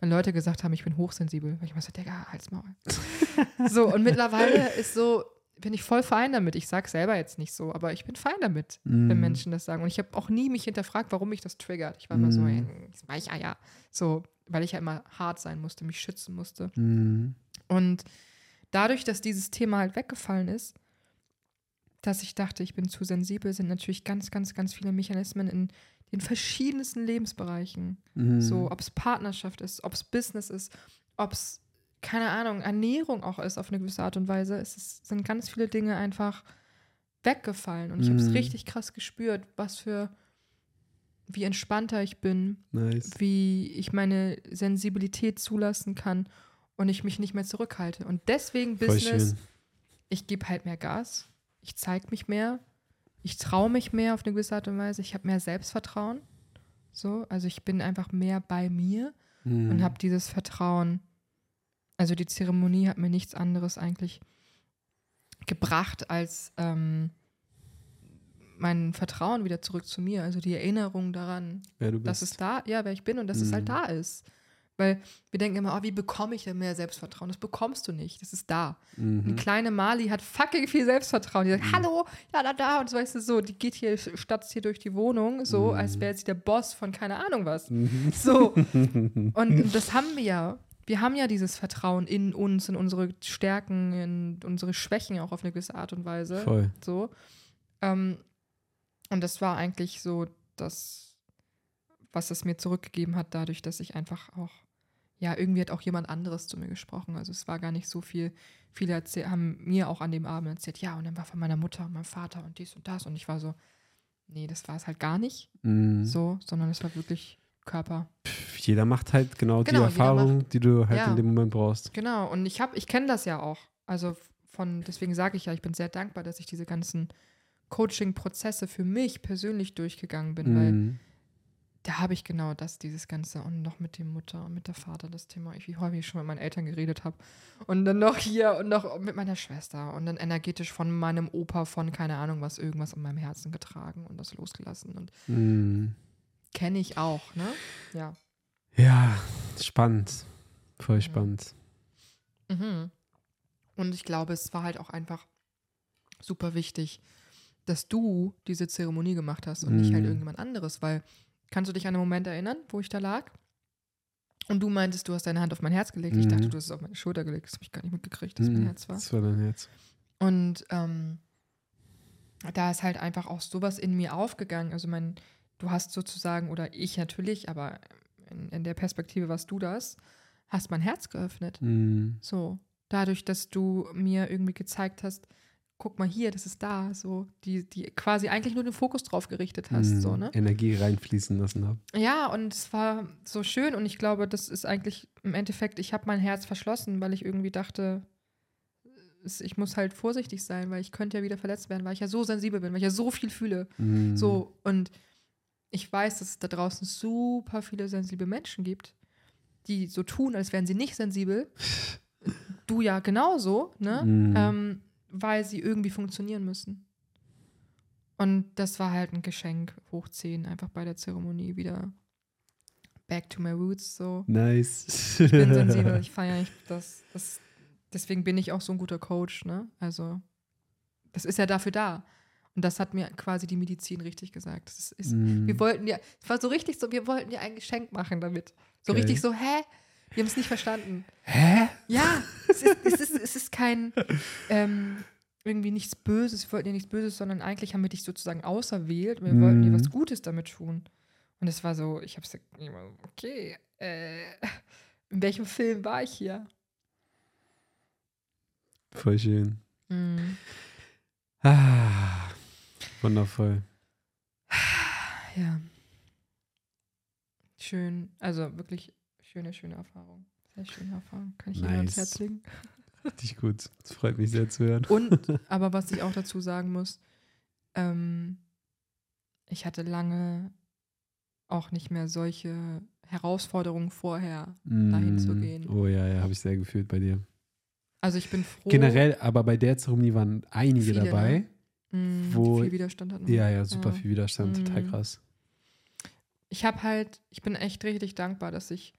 Wenn Leute gesagt haben, ich bin hochsensibel, weil ich immer so, Digga, halt's Maul. so, und mittlerweile ist so, bin ich voll fein damit. Ich sag selber jetzt nicht so, aber ich bin fein damit, wenn Mhm. Menschen das sagen. Und ich habe auch nie mich hinterfragt, warum mich das triggert. Ich war immer so, Mhm. ey, das Weicheier. So, weil ich ja immer hart sein musste, mich schützen musste. Mhm. Und dadurch, dass dieses Thema halt weggefallen ist, dass ich dachte, ich bin zu sensibel, sind natürlich ganz, ganz, ganz viele Mechanismen in den verschiedensten Lebensbereichen. Mhm. So, ob es Partnerschaft ist, ob es Business ist, ob es, keine Ahnung, Ernährung auch ist auf eine gewisse Art und Weise. Es ist, sind ganz viele Dinge einfach weggefallen. Und ich habe es Mhm. richtig krass gespürt, was für, wie entspannter ich bin, Nice. wie ich meine Sensibilität zulassen kann und ich mich nicht mehr zurückhalte. Und deswegen Voll Business, schön. ich gebe halt mehr Gas, ich zeige mich mehr, ich traue mich mehr auf eine gewisse Art und Weise, ich habe mehr Selbstvertrauen. So, also ich bin einfach mehr bei mir Mhm. und habe dieses Vertrauen. Also die Zeremonie hat mir nichts anderes eigentlich gebracht als ähm, mein Vertrauen wieder zurück zu mir, also die Erinnerung daran, dass es da, ja, wer ich bin und dass es Mhm. halt da ist. Weil wir denken immer, oh, wie bekomme ich denn mehr Selbstvertrauen? Das bekommst du nicht, das ist da. Die mhm. kleine Mali hat fucking viel Selbstvertrauen. Die sagt, hallo, ja, da, da. Und so, weißt du, so, die geht hier, statzt hier durch die Wohnung, so, Mhm. als wäre sie der Boss von keine Ahnung was. Mhm. So. Und das haben wir ja. Wir haben ja dieses Vertrauen in uns, in unsere Stärken, in unsere Schwächen auch auf eine gewisse Art und Weise. Voll. So. Ähm, und das war eigentlich so das, was es mir zurückgegeben hat, dadurch, dass ich einfach auch, ja, irgendwie hat auch jemand anderes zu mir gesprochen. Also es war gar nicht so viel. Viele erzähl- haben mir auch an dem Abend erzählt, ja, und dann war von meiner Mutter und meinem Vater und dies und das. Und ich war so, nee, das war es halt gar nicht Mhm. so, sondern es war wirklich Körper. Pff, Jeder macht halt genau, Genau, die Erfahrung, die du halt Ja. in dem Moment brauchst. Genau, und ich habe, ich kenne das ja auch. Also von, deswegen sage ich ja, ich bin sehr dankbar, dass ich diese ganzen Coaching-Prozesse für mich persönlich durchgegangen bin, weil Mhm. Da habe ich genau das, dieses Ganze und noch mit dem Mutter und mit der Vater das Thema, ich, wie häufig ich schon mit meinen Eltern geredet habe und dann noch hier und noch mit meiner Schwester und dann energetisch von meinem Opa von keine Ahnung was, irgendwas an meinem Herzen getragen und das losgelassen und Mhm. kenne ich auch, ne? Ja. Ja, spannend. Voll Ja. spannend. Mhm. Und ich glaube, es war halt auch einfach super wichtig, dass du diese Zeremonie gemacht hast und nicht halt Mhm. irgendjemand anderes, weil kannst du dich an einen Moment erinnern, wo ich da lag? Und du meintest, du hast deine Hand auf mein Herz gelegt. Ich dachte, Mhm. du hast es auf meine Schulter gelegt. Das habe ich gar nicht mitgekriegt, dass mein Mhm, Herz war. Das war dein Herz. Und ähm, da ist halt einfach auch sowas in mir aufgegangen. Also mein, du hast sozusagen, oder ich natürlich, aber in, in der Perspektive warst du das, hast mein Herz geöffnet. Mhm. So, dadurch, dass du mir irgendwie gezeigt hast, guck mal hier, das ist da, so, die, die quasi eigentlich nur den Fokus drauf gerichtet hast, Mhm. so, ne? Energie reinfließen lassen habe. Ja, und es war so schön und ich glaube, das ist eigentlich im Endeffekt, ich habe mein Herz verschlossen, weil ich irgendwie dachte, ich muss halt vorsichtig sein, weil ich könnte ja wieder verletzt werden, weil ich ja so sensibel bin, weil ich ja so viel fühle. Mhm. So, und ich weiß, dass es da draußen super viele sensible Menschen gibt, die so tun, als wären sie nicht sensibel. du ja genauso, ne? Mhm. Ähm, weil sie irgendwie funktionieren müssen. Und das war halt ein Geschenk, hoch 10, einfach bei der Zeremonie wieder back to my roots. So. Nice. Ich bin sensibel, ich feiere nicht das, das. Deswegen bin ich auch so ein guter Coach, ne? Also, das ist ja dafür da. Und das hat mir quasi die Medizin richtig gesagt. Ist, Mhm. Wir wollten ja, es war so richtig so, wir wollten dir ein Geschenk machen damit. So Geil. richtig so, hä? Wir haben es nicht verstanden. Hä? Ja, es ist, es ist, es ist kein ähm, irgendwie nichts Böses, wir wollten dir nichts Böses, sondern eigentlich haben wir dich sozusagen auserwählt und wir wollten dir Mhm. was Gutes damit tun. Und es war so, ich hab's okay, äh, in welchem Film war ich hier? Voll schön. Mhm. Ah, wundervoll. Ja. Schön, also wirklich schöne, schöne Erfahrung. Sehr schöne Erfahrung. Kann ich Ihnen ans Nice. Herz legen. Richtig gut. Es freut mich sehr zu hören. Und, aber was ich auch dazu sagen muss, ähm, ich hatte lange auch nicht mehr solche Herausforderungen vorher, dahin zu Mm. gehen. Oh ja, ja, habe ich sehr gefühlt bei dir. Also ich bin froh. Generell, aber bei der Zeremonie waren einige Viele, dabei. mh, die wo- viel Widerstand hatten. Ja, ja, super Ja. viel Widerstand, total Mhm. krass. Ich habe halt, ich bin echt richtig dankbar, dass ich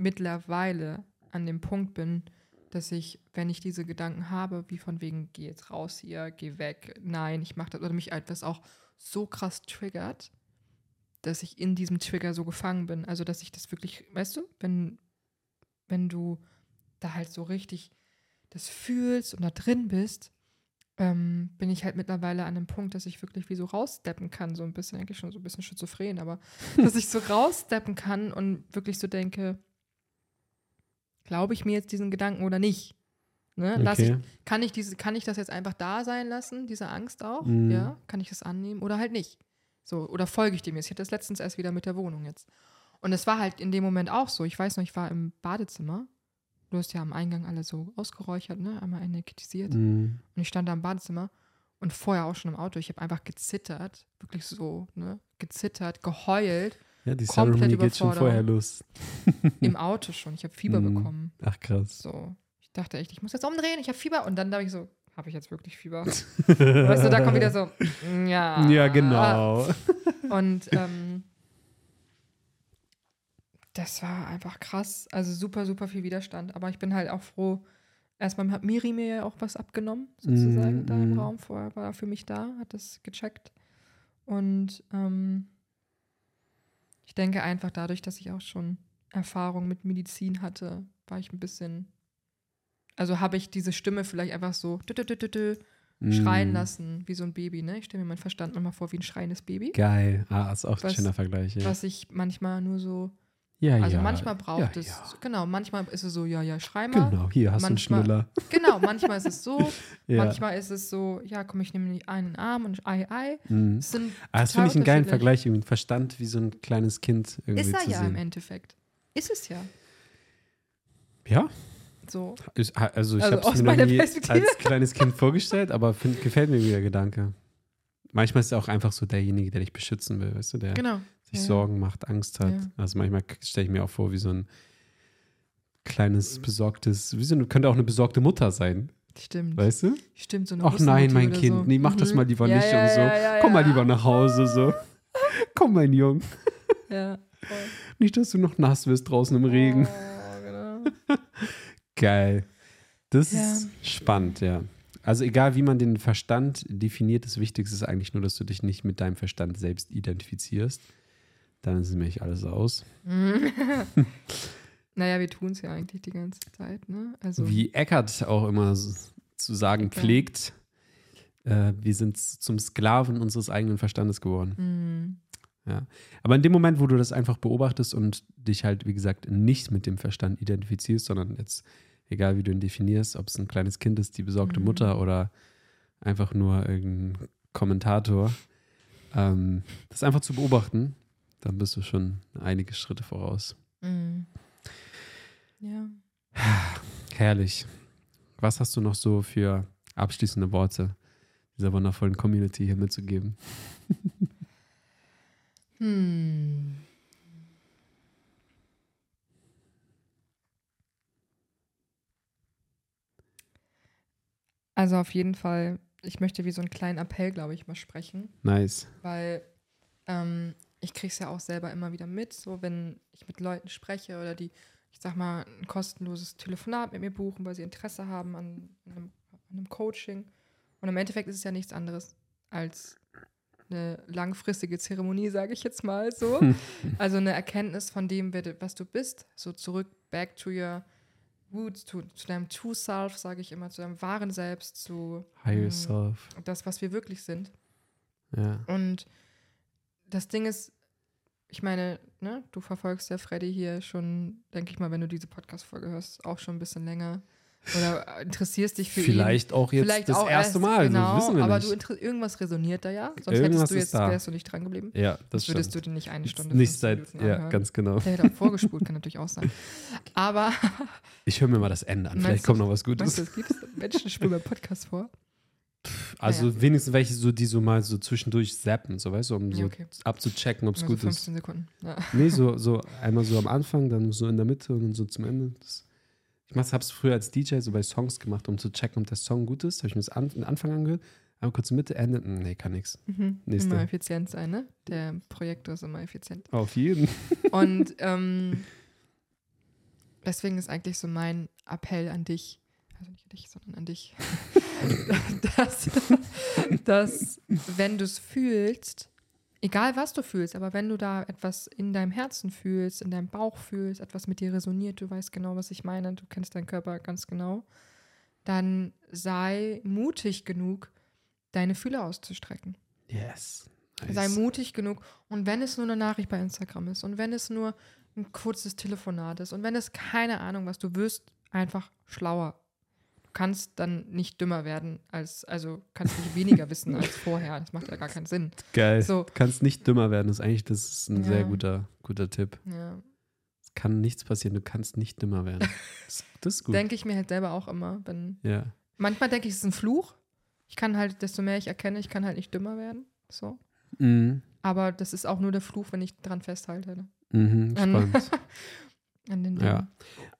mittlerweile an dem Punkt bin, dass ich, wenn ich diese Gedanken habe, wie von wegen, geh jetzt raus hier, geh weg, nein, ich mache das, oder mich etwas auch so krass triggert, dass ich in diesem Trigger so gefangen bin. Also, dass ich das wirklich, weißt du, wenn, wenn du da halt so richtig das fühlst und da drin bist, ähm, bin ich halt mittlerweile an einem Punkt, dass ich wirklich wie so raussteppen kann, so ein bisschen, eigentlich schon so ein bisschen schizophren, aber dass ich so raussteppen kann und wirklich so denke, glaube ich mir jetzt diesen Gedanken oder nicht? Ne? Lass ich, Okay. kann, ich diese, kann ich das jetzt einfach da sein lassen, diese Angst auch? Mhm. Ja? Kann ich das annehmen oder halt nicht? So, oder folge ich dem jetzt? Ich hatte das letztens erst wieder mit der Wohnung jetzt. Und es war halt in dem Moment auch so. Ich weiß noch, ich war im Badezimmer. Du hast ja am Eingang alle so ausgeräuchert, ne? Einmal energetisiert. Mm. Und ich stand da im Badezimmer und vorher auch schon im Auto. Ich habe einfach gezittert, wirklich so, ne? Gezittert, geheult, Ja, die Zeremonie geht schon vorher los. im Auto schon. Ich habe Fieber Mhm. bekommen. Ach krass. So. Ich dachte echt, ich muss jetzt umdrehen, ich habe Fieber. Und dann dachte ich so, habe ich jetzt wirklich Fieber? weißt du, da kommt wieder so, ja. Ja, genau. Und ähm, das war einfach krass. Also super, super viel Widerstand. Aber ich bin halt auch froh. Erstmal hat Miri mir ja auch was abgenommen, sozusagen, Mm, da im mm. Raum. Vorher war er für mich da, hat das gecheckt. Und ähm, ich denke einfach dadurch, dass ich auch schon Erfahrung mit Medizin hatte, war ich ein bisschen. Also habe ich diese Stimme vielleicht einfach so dü -dü -dü -dü schreien Mm. lassen, wie so ein Baby. Ne? Ich stelle mir meinen Verstand manchmal vor wie ein schreiendes Baby. Geil. Ah, ist auch ein Was- schöner Vergleich. Ja, Was ich manchmal nur so. Ja. Also ja. manchmal braucht ja, es. Ja. Genau, manchmal ist es so, ja, ja, schrei mal. Genau, hier hast Manchmal- du einen Schnuller. Genau, manchmal ist es so. Manchmal ist es so, ja, komm, ich nehme einen Arm und ei, ei. Mhm. Sind Ah, das finde ich einen geilen. Vergleich, irgendwie Verstand wie so ein kleines Kind irgendwie Ist er zu ja im sehen. Endeffekt. Ist es ja. Ja, So. ist, also ich Also habe es mir noch nie als kleines Kind vorgestellt, aber find, gefällt mir der Gedanke. Manchmal ist er auch einfach so derjenige, der dich beschützen will, weißt du, der Genau. Sich Ja. Sorgen macht, Angst hat. Ja. Also manchmal stelle ich mir auch vor, wie so ein kleines, besorgtes, wie so eine, könnte auch eine besorgte Mutter sein, Stimmt. weißt du? Stimmt, so eine Ach nein, mein Kind, so. nee, mach das Mhm. mal lieber Ja, nicht und so. Komm mal lieber nach Hause, so. Komm, mein Junge. Ja, voll. Nicht, dass du noch nass wirst draußen im Regen. Oh, genau. Geil. Das ist spannend, ja. Also egal, wie man den Verstand definiert, das Wichtigste ist eigentlich nur, dass du dich nicht mit deinem Verstand selbst identifizierst, dann ist nämlich alles aus. naja, wir tun es ja eigentlich die ganze Zeit, ne? Also, Wie Eckert auch immer zu sagen Eckart. pflegt, äh, wir sind zum Sklaven unseres eigenen Verstandes geworden. mm, Aber in dem Moment, wo du das einfach beobachtest und dich halt, wie gesagt, nicht mit dem Verstand identifizierst, sondern jetzt, egal wie du ihn definierst, ob es ein kleines Kind ist, die besorgte Mhm. Mutter oder einfach nur irgendein Kommentator, ähm, das einfach zu beobachten, dann bist du schon einige Schritte voraus. mm. Ja. Herrlich. Was hast du noch so für abschließende Worte dieser wundervollen Community hier mitzugeben? Hm. Also auf jeden Fall, ich möchte wie so einen kleinen Appell, glaube ich, mal sprechen, Nice. weil ähm, ich kriege es ja auch selber immer wieder mit, so wenn ich mit Leuten spreche oder die, ich sag mal, ein kostenloses Telefonat mit mir buchen, weil sie Interesse haben an, an, einem, an einem Coaching. Und im Endeffekt ist es ja nichts anderes als eine langfristige Zeremonie, sage ich jetzt mal so. Also eine Erkenntnis von dem, was du bist, so zurück, back to your roots, zu, zu deinem True Self, sage ich immer, zu deinem wahren Selbst, zu Higher mm, self. das, was wir wirklich sind. Ja. Und das Ding ist, ich meine, ne, du verfolgst ja Freddy hier schon, denke ich mal, wenn du diese Podcast-Folge hörst, auch schon ein bisschen länger. Oder interessierst dich für ihn. Vielleicht auch jetzt Vielleicht das auch erste erst, Mal, Genau, so wissen wir aber nicht. du inter- irgendwas resoniert da ja. Sonst Irgendwas hättest du jetzt, wärst du nicht dran geblieben. ja, das Das würdest stimmt. du dir nicht eine Stunde nicht 15 seit, Minuten ja, anhören. ganz genau. Der hätte auch vorgespult, kann natürlich auch sein. Aber, Ich höre mir mal das Ende an. Meinst Vielleicht kommt noch was Gutes. du, es gibt Menschen spulen beim Podcast vor. Also wenigstens welche so, die so mal so zwischendurch zappen, so weißt du, um Ja, so okay. abzuchecken, ob es gut ist. 15 Sekunden. Ja. Nee, so, so einmal so am Anfang, dann so in der Mitte und dann so zum Ende. Das, ich mach's, hab's früher als DJ so bei Songs gemacht, um zu checken, ob der Song gut ist. Habe ich mir das an, den Anfang angehört, einmal kurz Mitte, Ende. hm, Nee, kann nix. Mhm. Nächste. Immer effizient sein, ne? Der Projektor ist immer effizient. Auf jeden. Und ähm, deswegen ist eigentlich so mein Appell an dich, also nicht an dich, sondern an dich, dass, dass wenn du es fühlst, egal was du fühlst, aber wenn du da etwas in deinem Herzen fühlst, in deinem Bauch fühlst, etwas mit dir resoniert, du weißt genau, was ich meine, du kennst deinen Körper ganz genau, dann sei mutig genug, deine Fühler auszustrecken. Yes. Sei mutig genug. Und wenn es nur eine Nachricht bei Instagram ist und wenn es nur ein kurzes Telefonat ist und wenn es keine Ahnung was, du wirst einfach schlauer. Du kannst dann nicht dümmer werden als, also kannst nicht weniger wissen als vorher. Das macht ja gar keinen Sinn. Geil. So. Du kannst nicht dümmer werden. Das ist eigentlich das ist ein Ja. sehr guter, guter Tipp. Ja. Es kann nichts passieren. Du kannst nicht dümmer werden. Das, das ist gut. Denke ich mir halt selber auch immer. Wenn, ja. manchmal denke ich, es ist ein Fluch. Ich kann halt, desto mehr ich erkenne, ich kann halt nicht dümmer werden. So. Mhm. Aber das ist auch nur der Fluch, wenn ich dran festhalte. Ne? Mhm. An- Spannend. An den Ja.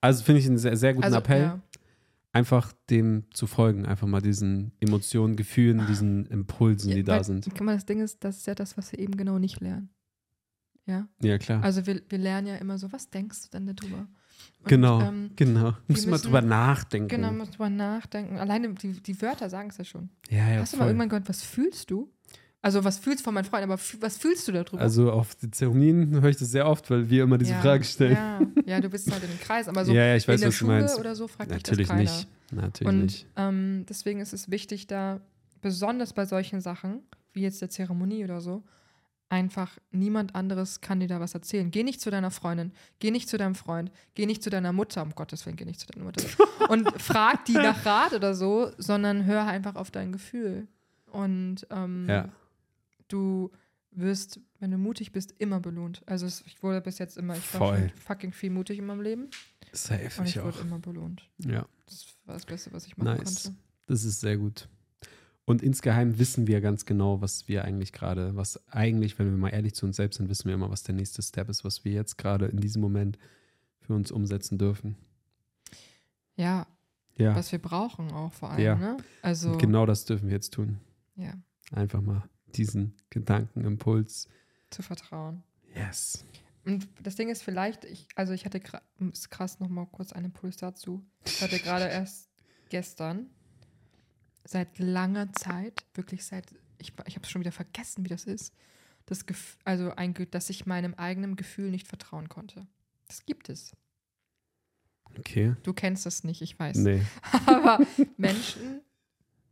Also finde ich einen sehr, sehr guten Also, Appell. ja. Einfach dem zu folgen. Einfach mal diesen Emotionen, Gefühlen, diesen Impulsen, die Ja, da weil- sind. Mal, das Ding ist, das ist ja das, was wir eben genau nicht lernen. Ja. Ja, klar. Also wir, wir lernen ja immer so, was denkst du denn darüber? Und, genau. Ähm, genau. Muss müssen- drüber nachdenken. genau, muss drüber nachdenken. Alleine die, die Wörter sagen es ja schon. Ja, ja, Hast du mal voll. irgendwann gehört, was fühlst du? Also was fühlst du von meinen Freunden, aber was fühlst du darüber? Also auf die Zeremonien höre ich das sehr oft, weil wir immer diese ja, Frage stellen. Ja, ja, du bist halt in den Kreis, aber so ja, ja, ich weiß, in der Schule meinst. oder so fragt Natürlich das keiner. nicht. Natürlich Und nicht. ähm, deswegen ist es wichtig, da besonders bei solchen Sachen, wie jetzt der Zeremonie oder so, einfach niemand anderes kann dir da was erzählen. Geh nicht zu deiner Freundin, geh nicht zu deinem Freund, geh nicht zu deiner Mutter, um Gottes Willen, geh nicht zu deiner Mutter. und frag die nach Rat oder so, sondern hör einfach auf dein Gefühl. Und ähm, Ja. Du wirst, wenn du mutig bist, immer belohnt. Also es, ich wurde bis jetzt immer, ich war Voll. schon fucking viel mutig in meinem Leben Safe, und ich ich auch. wurde immer belohnt. Ja, Das war das Beste, was ich machen nice. konnte. Das ist sehr gut. Und insgeheim wissen wir ganz genau, was wir eigentlich gerade, was eigentlich, wenn wir mal ehrlich zu uns selbst sind, wissen wir immer, was der nächste Step ist, was wir jetzt gerade in diesem Moment für uns umsetzen dürfen. Ja, Ja, was wir brauchen auch vor allem. Ja. Ne? Also, und genau das dürfen wir jetzt tun. ja, Einfach mal diesen Gedankenimpuls. zu vertrauen. Yes. Und das Ding ist vielleicht, ich, also ich hatte, ist krass nochmal kurz einen Impuls dazu. Ich hatte gerade erst gestern, seit langer Zeit, wirklich seit, ich, ich habe es schon wieder vergessen, wie das ist, das Gef also ein, dass ich meinem eigenen Gefühl nicht vertrauen konnte. Das gibt es. Okay. Du kennst das nicht, ich weiß. Nee. Aber Menschen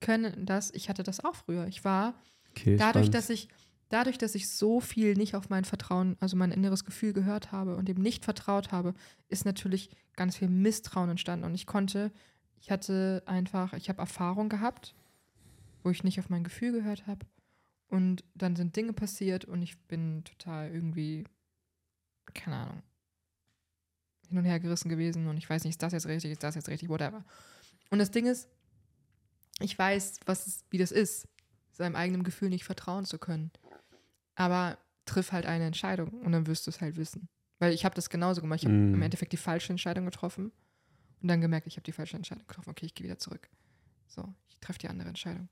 können das. Ich hatte das auch früher. Ich war Okay, dadurch, spannend. dass ich dadurch, dass ich so viel nicht auf mein Vertrauen, also mein inneres Gefühl gehört habe und dem nicht vertraut habe, ist natürlich ganz viel Misstrauen entstanden und ich konnte, ich hatte einfach, ich habe Erfahrung gehabt, wo ich nicht auf mein Gefühl gehört habe und dann sind Dinge passiert und ich bin total irgendwie, keine Ahnung, hin und her gerissen gewesen und ich weiß nicht, ist das jetzt richtig, ist das jetzt richtig, whatever. Und das Ding ist, ich weiß, was es, wie das ist, seinem eigenen Gefühl nicht vertrauen zu können. Aber triff halt eine Entscheidung und dann wirst du es halt wissen. Weil ich habe das genauso gemacht. Ich habe Mm. im Endeffekt die falsche Entscheidung getroffen und dann gemerkt, ich habe die falsche Entscheidung getroffen. Okay, ich gehe wieder zurück. So, ich treffe die andere Entscheidung.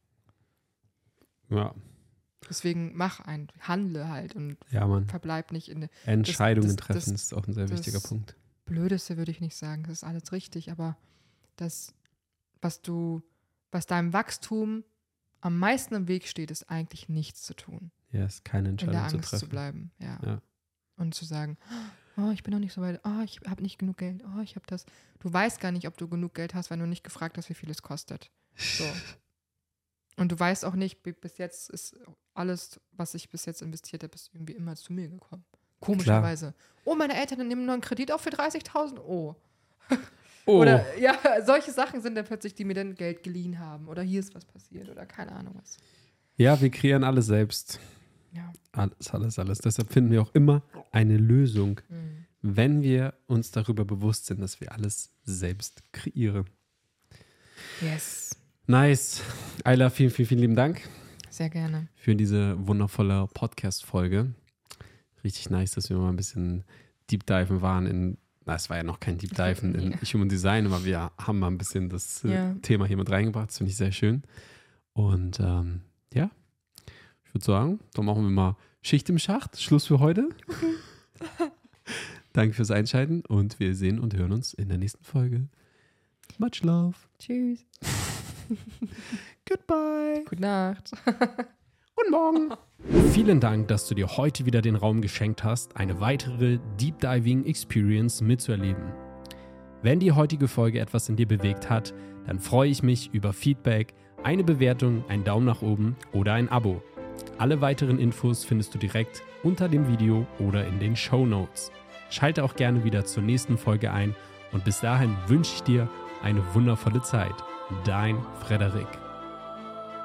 Ja, Deswegen mach ein, handle halt und ja, verbleib nicht in der Entscheidungen das- treffen das- ist auch ein sehr das- wichtiger Punkt. Blödeste, würde ich nicht sagen. Das ist alles richtig, aber das, was du, was deinem Wachstum am meisten im Weg steht, ist eigentlich nichts zu tun. Ja, ist keine in der Entscheidung zu Angst zu, treffen. bleiben. Ja. Ja. Und zu sagen, oh, ich bin noch nicht so weit, oh, ich habe nicht genug Geld, oh, ich habe das. Du weißt gar nicht, ob du genug Geld hast, weil du nicht gefragt hast, wie viel es kostet. So. Und du weißt auch nicht, bi- bis jetzt ist alles, was ich bis jetzt investiert habe, ist irgendwie immer zu mir gekommen. Komischerweise. Oh, meine Eltern nehmen nur einen Kredit auf für 30.000. Oh. Oh, Oder ja, solche Sachen sind dann plötzlich, die mir dann Geld geliehen haben. Oder hier ist was passiert oder keine Ahnung was. ja, wir kreieren alles selbst. Ja. Alles, alles, alles. Deshalb finden wir auch immer eine Lösung, Mhm. wenn wir uns darüber bewusst sind, dass wir alles selbst kreieren. Yes. Nice. Ayla, vielen, vielen, vielen lieben Dank Sehr gerne. für diese wundervolle Podcast-Folge. Richtig nice, dass wir mal ein bisschen Deep Diven waren in, na, es war ja noch kein Deep Dive in Ja. Human Design, aber wir haben mal ein bisschen das äh, Ja. Thema hier mit reingebracht. Das finde ich sehr schön. Und ähm, ja, ich würde sagen, dann machen wir mal Schicht im Schacht. Schluss für heute. Danke fürs Einschalten und wir sehen und hören uns in der nächsten Folge. Much love. Tschüss. Goodbye. Gute Nacht. Guten Morgen. Vielen Dank, dass du dir heute wieder den Raum geschenkt hast, eine weitere Deep Diving Experience mitzuerleben. Wenn die heutige Folge etwas in dir bewegt hat, dann freue ich mich über Feedback, eine Bewertung, einen Daumen nach oben oder ein Abo. Alle weiteren Infos findest du direkt unter dem Video oder in den Show Notes. Schalte auch gerne wieder zur nächsten Folge ein und bis dahin wünsche ich dir eine wundervolle Zeit. Dein Frederik.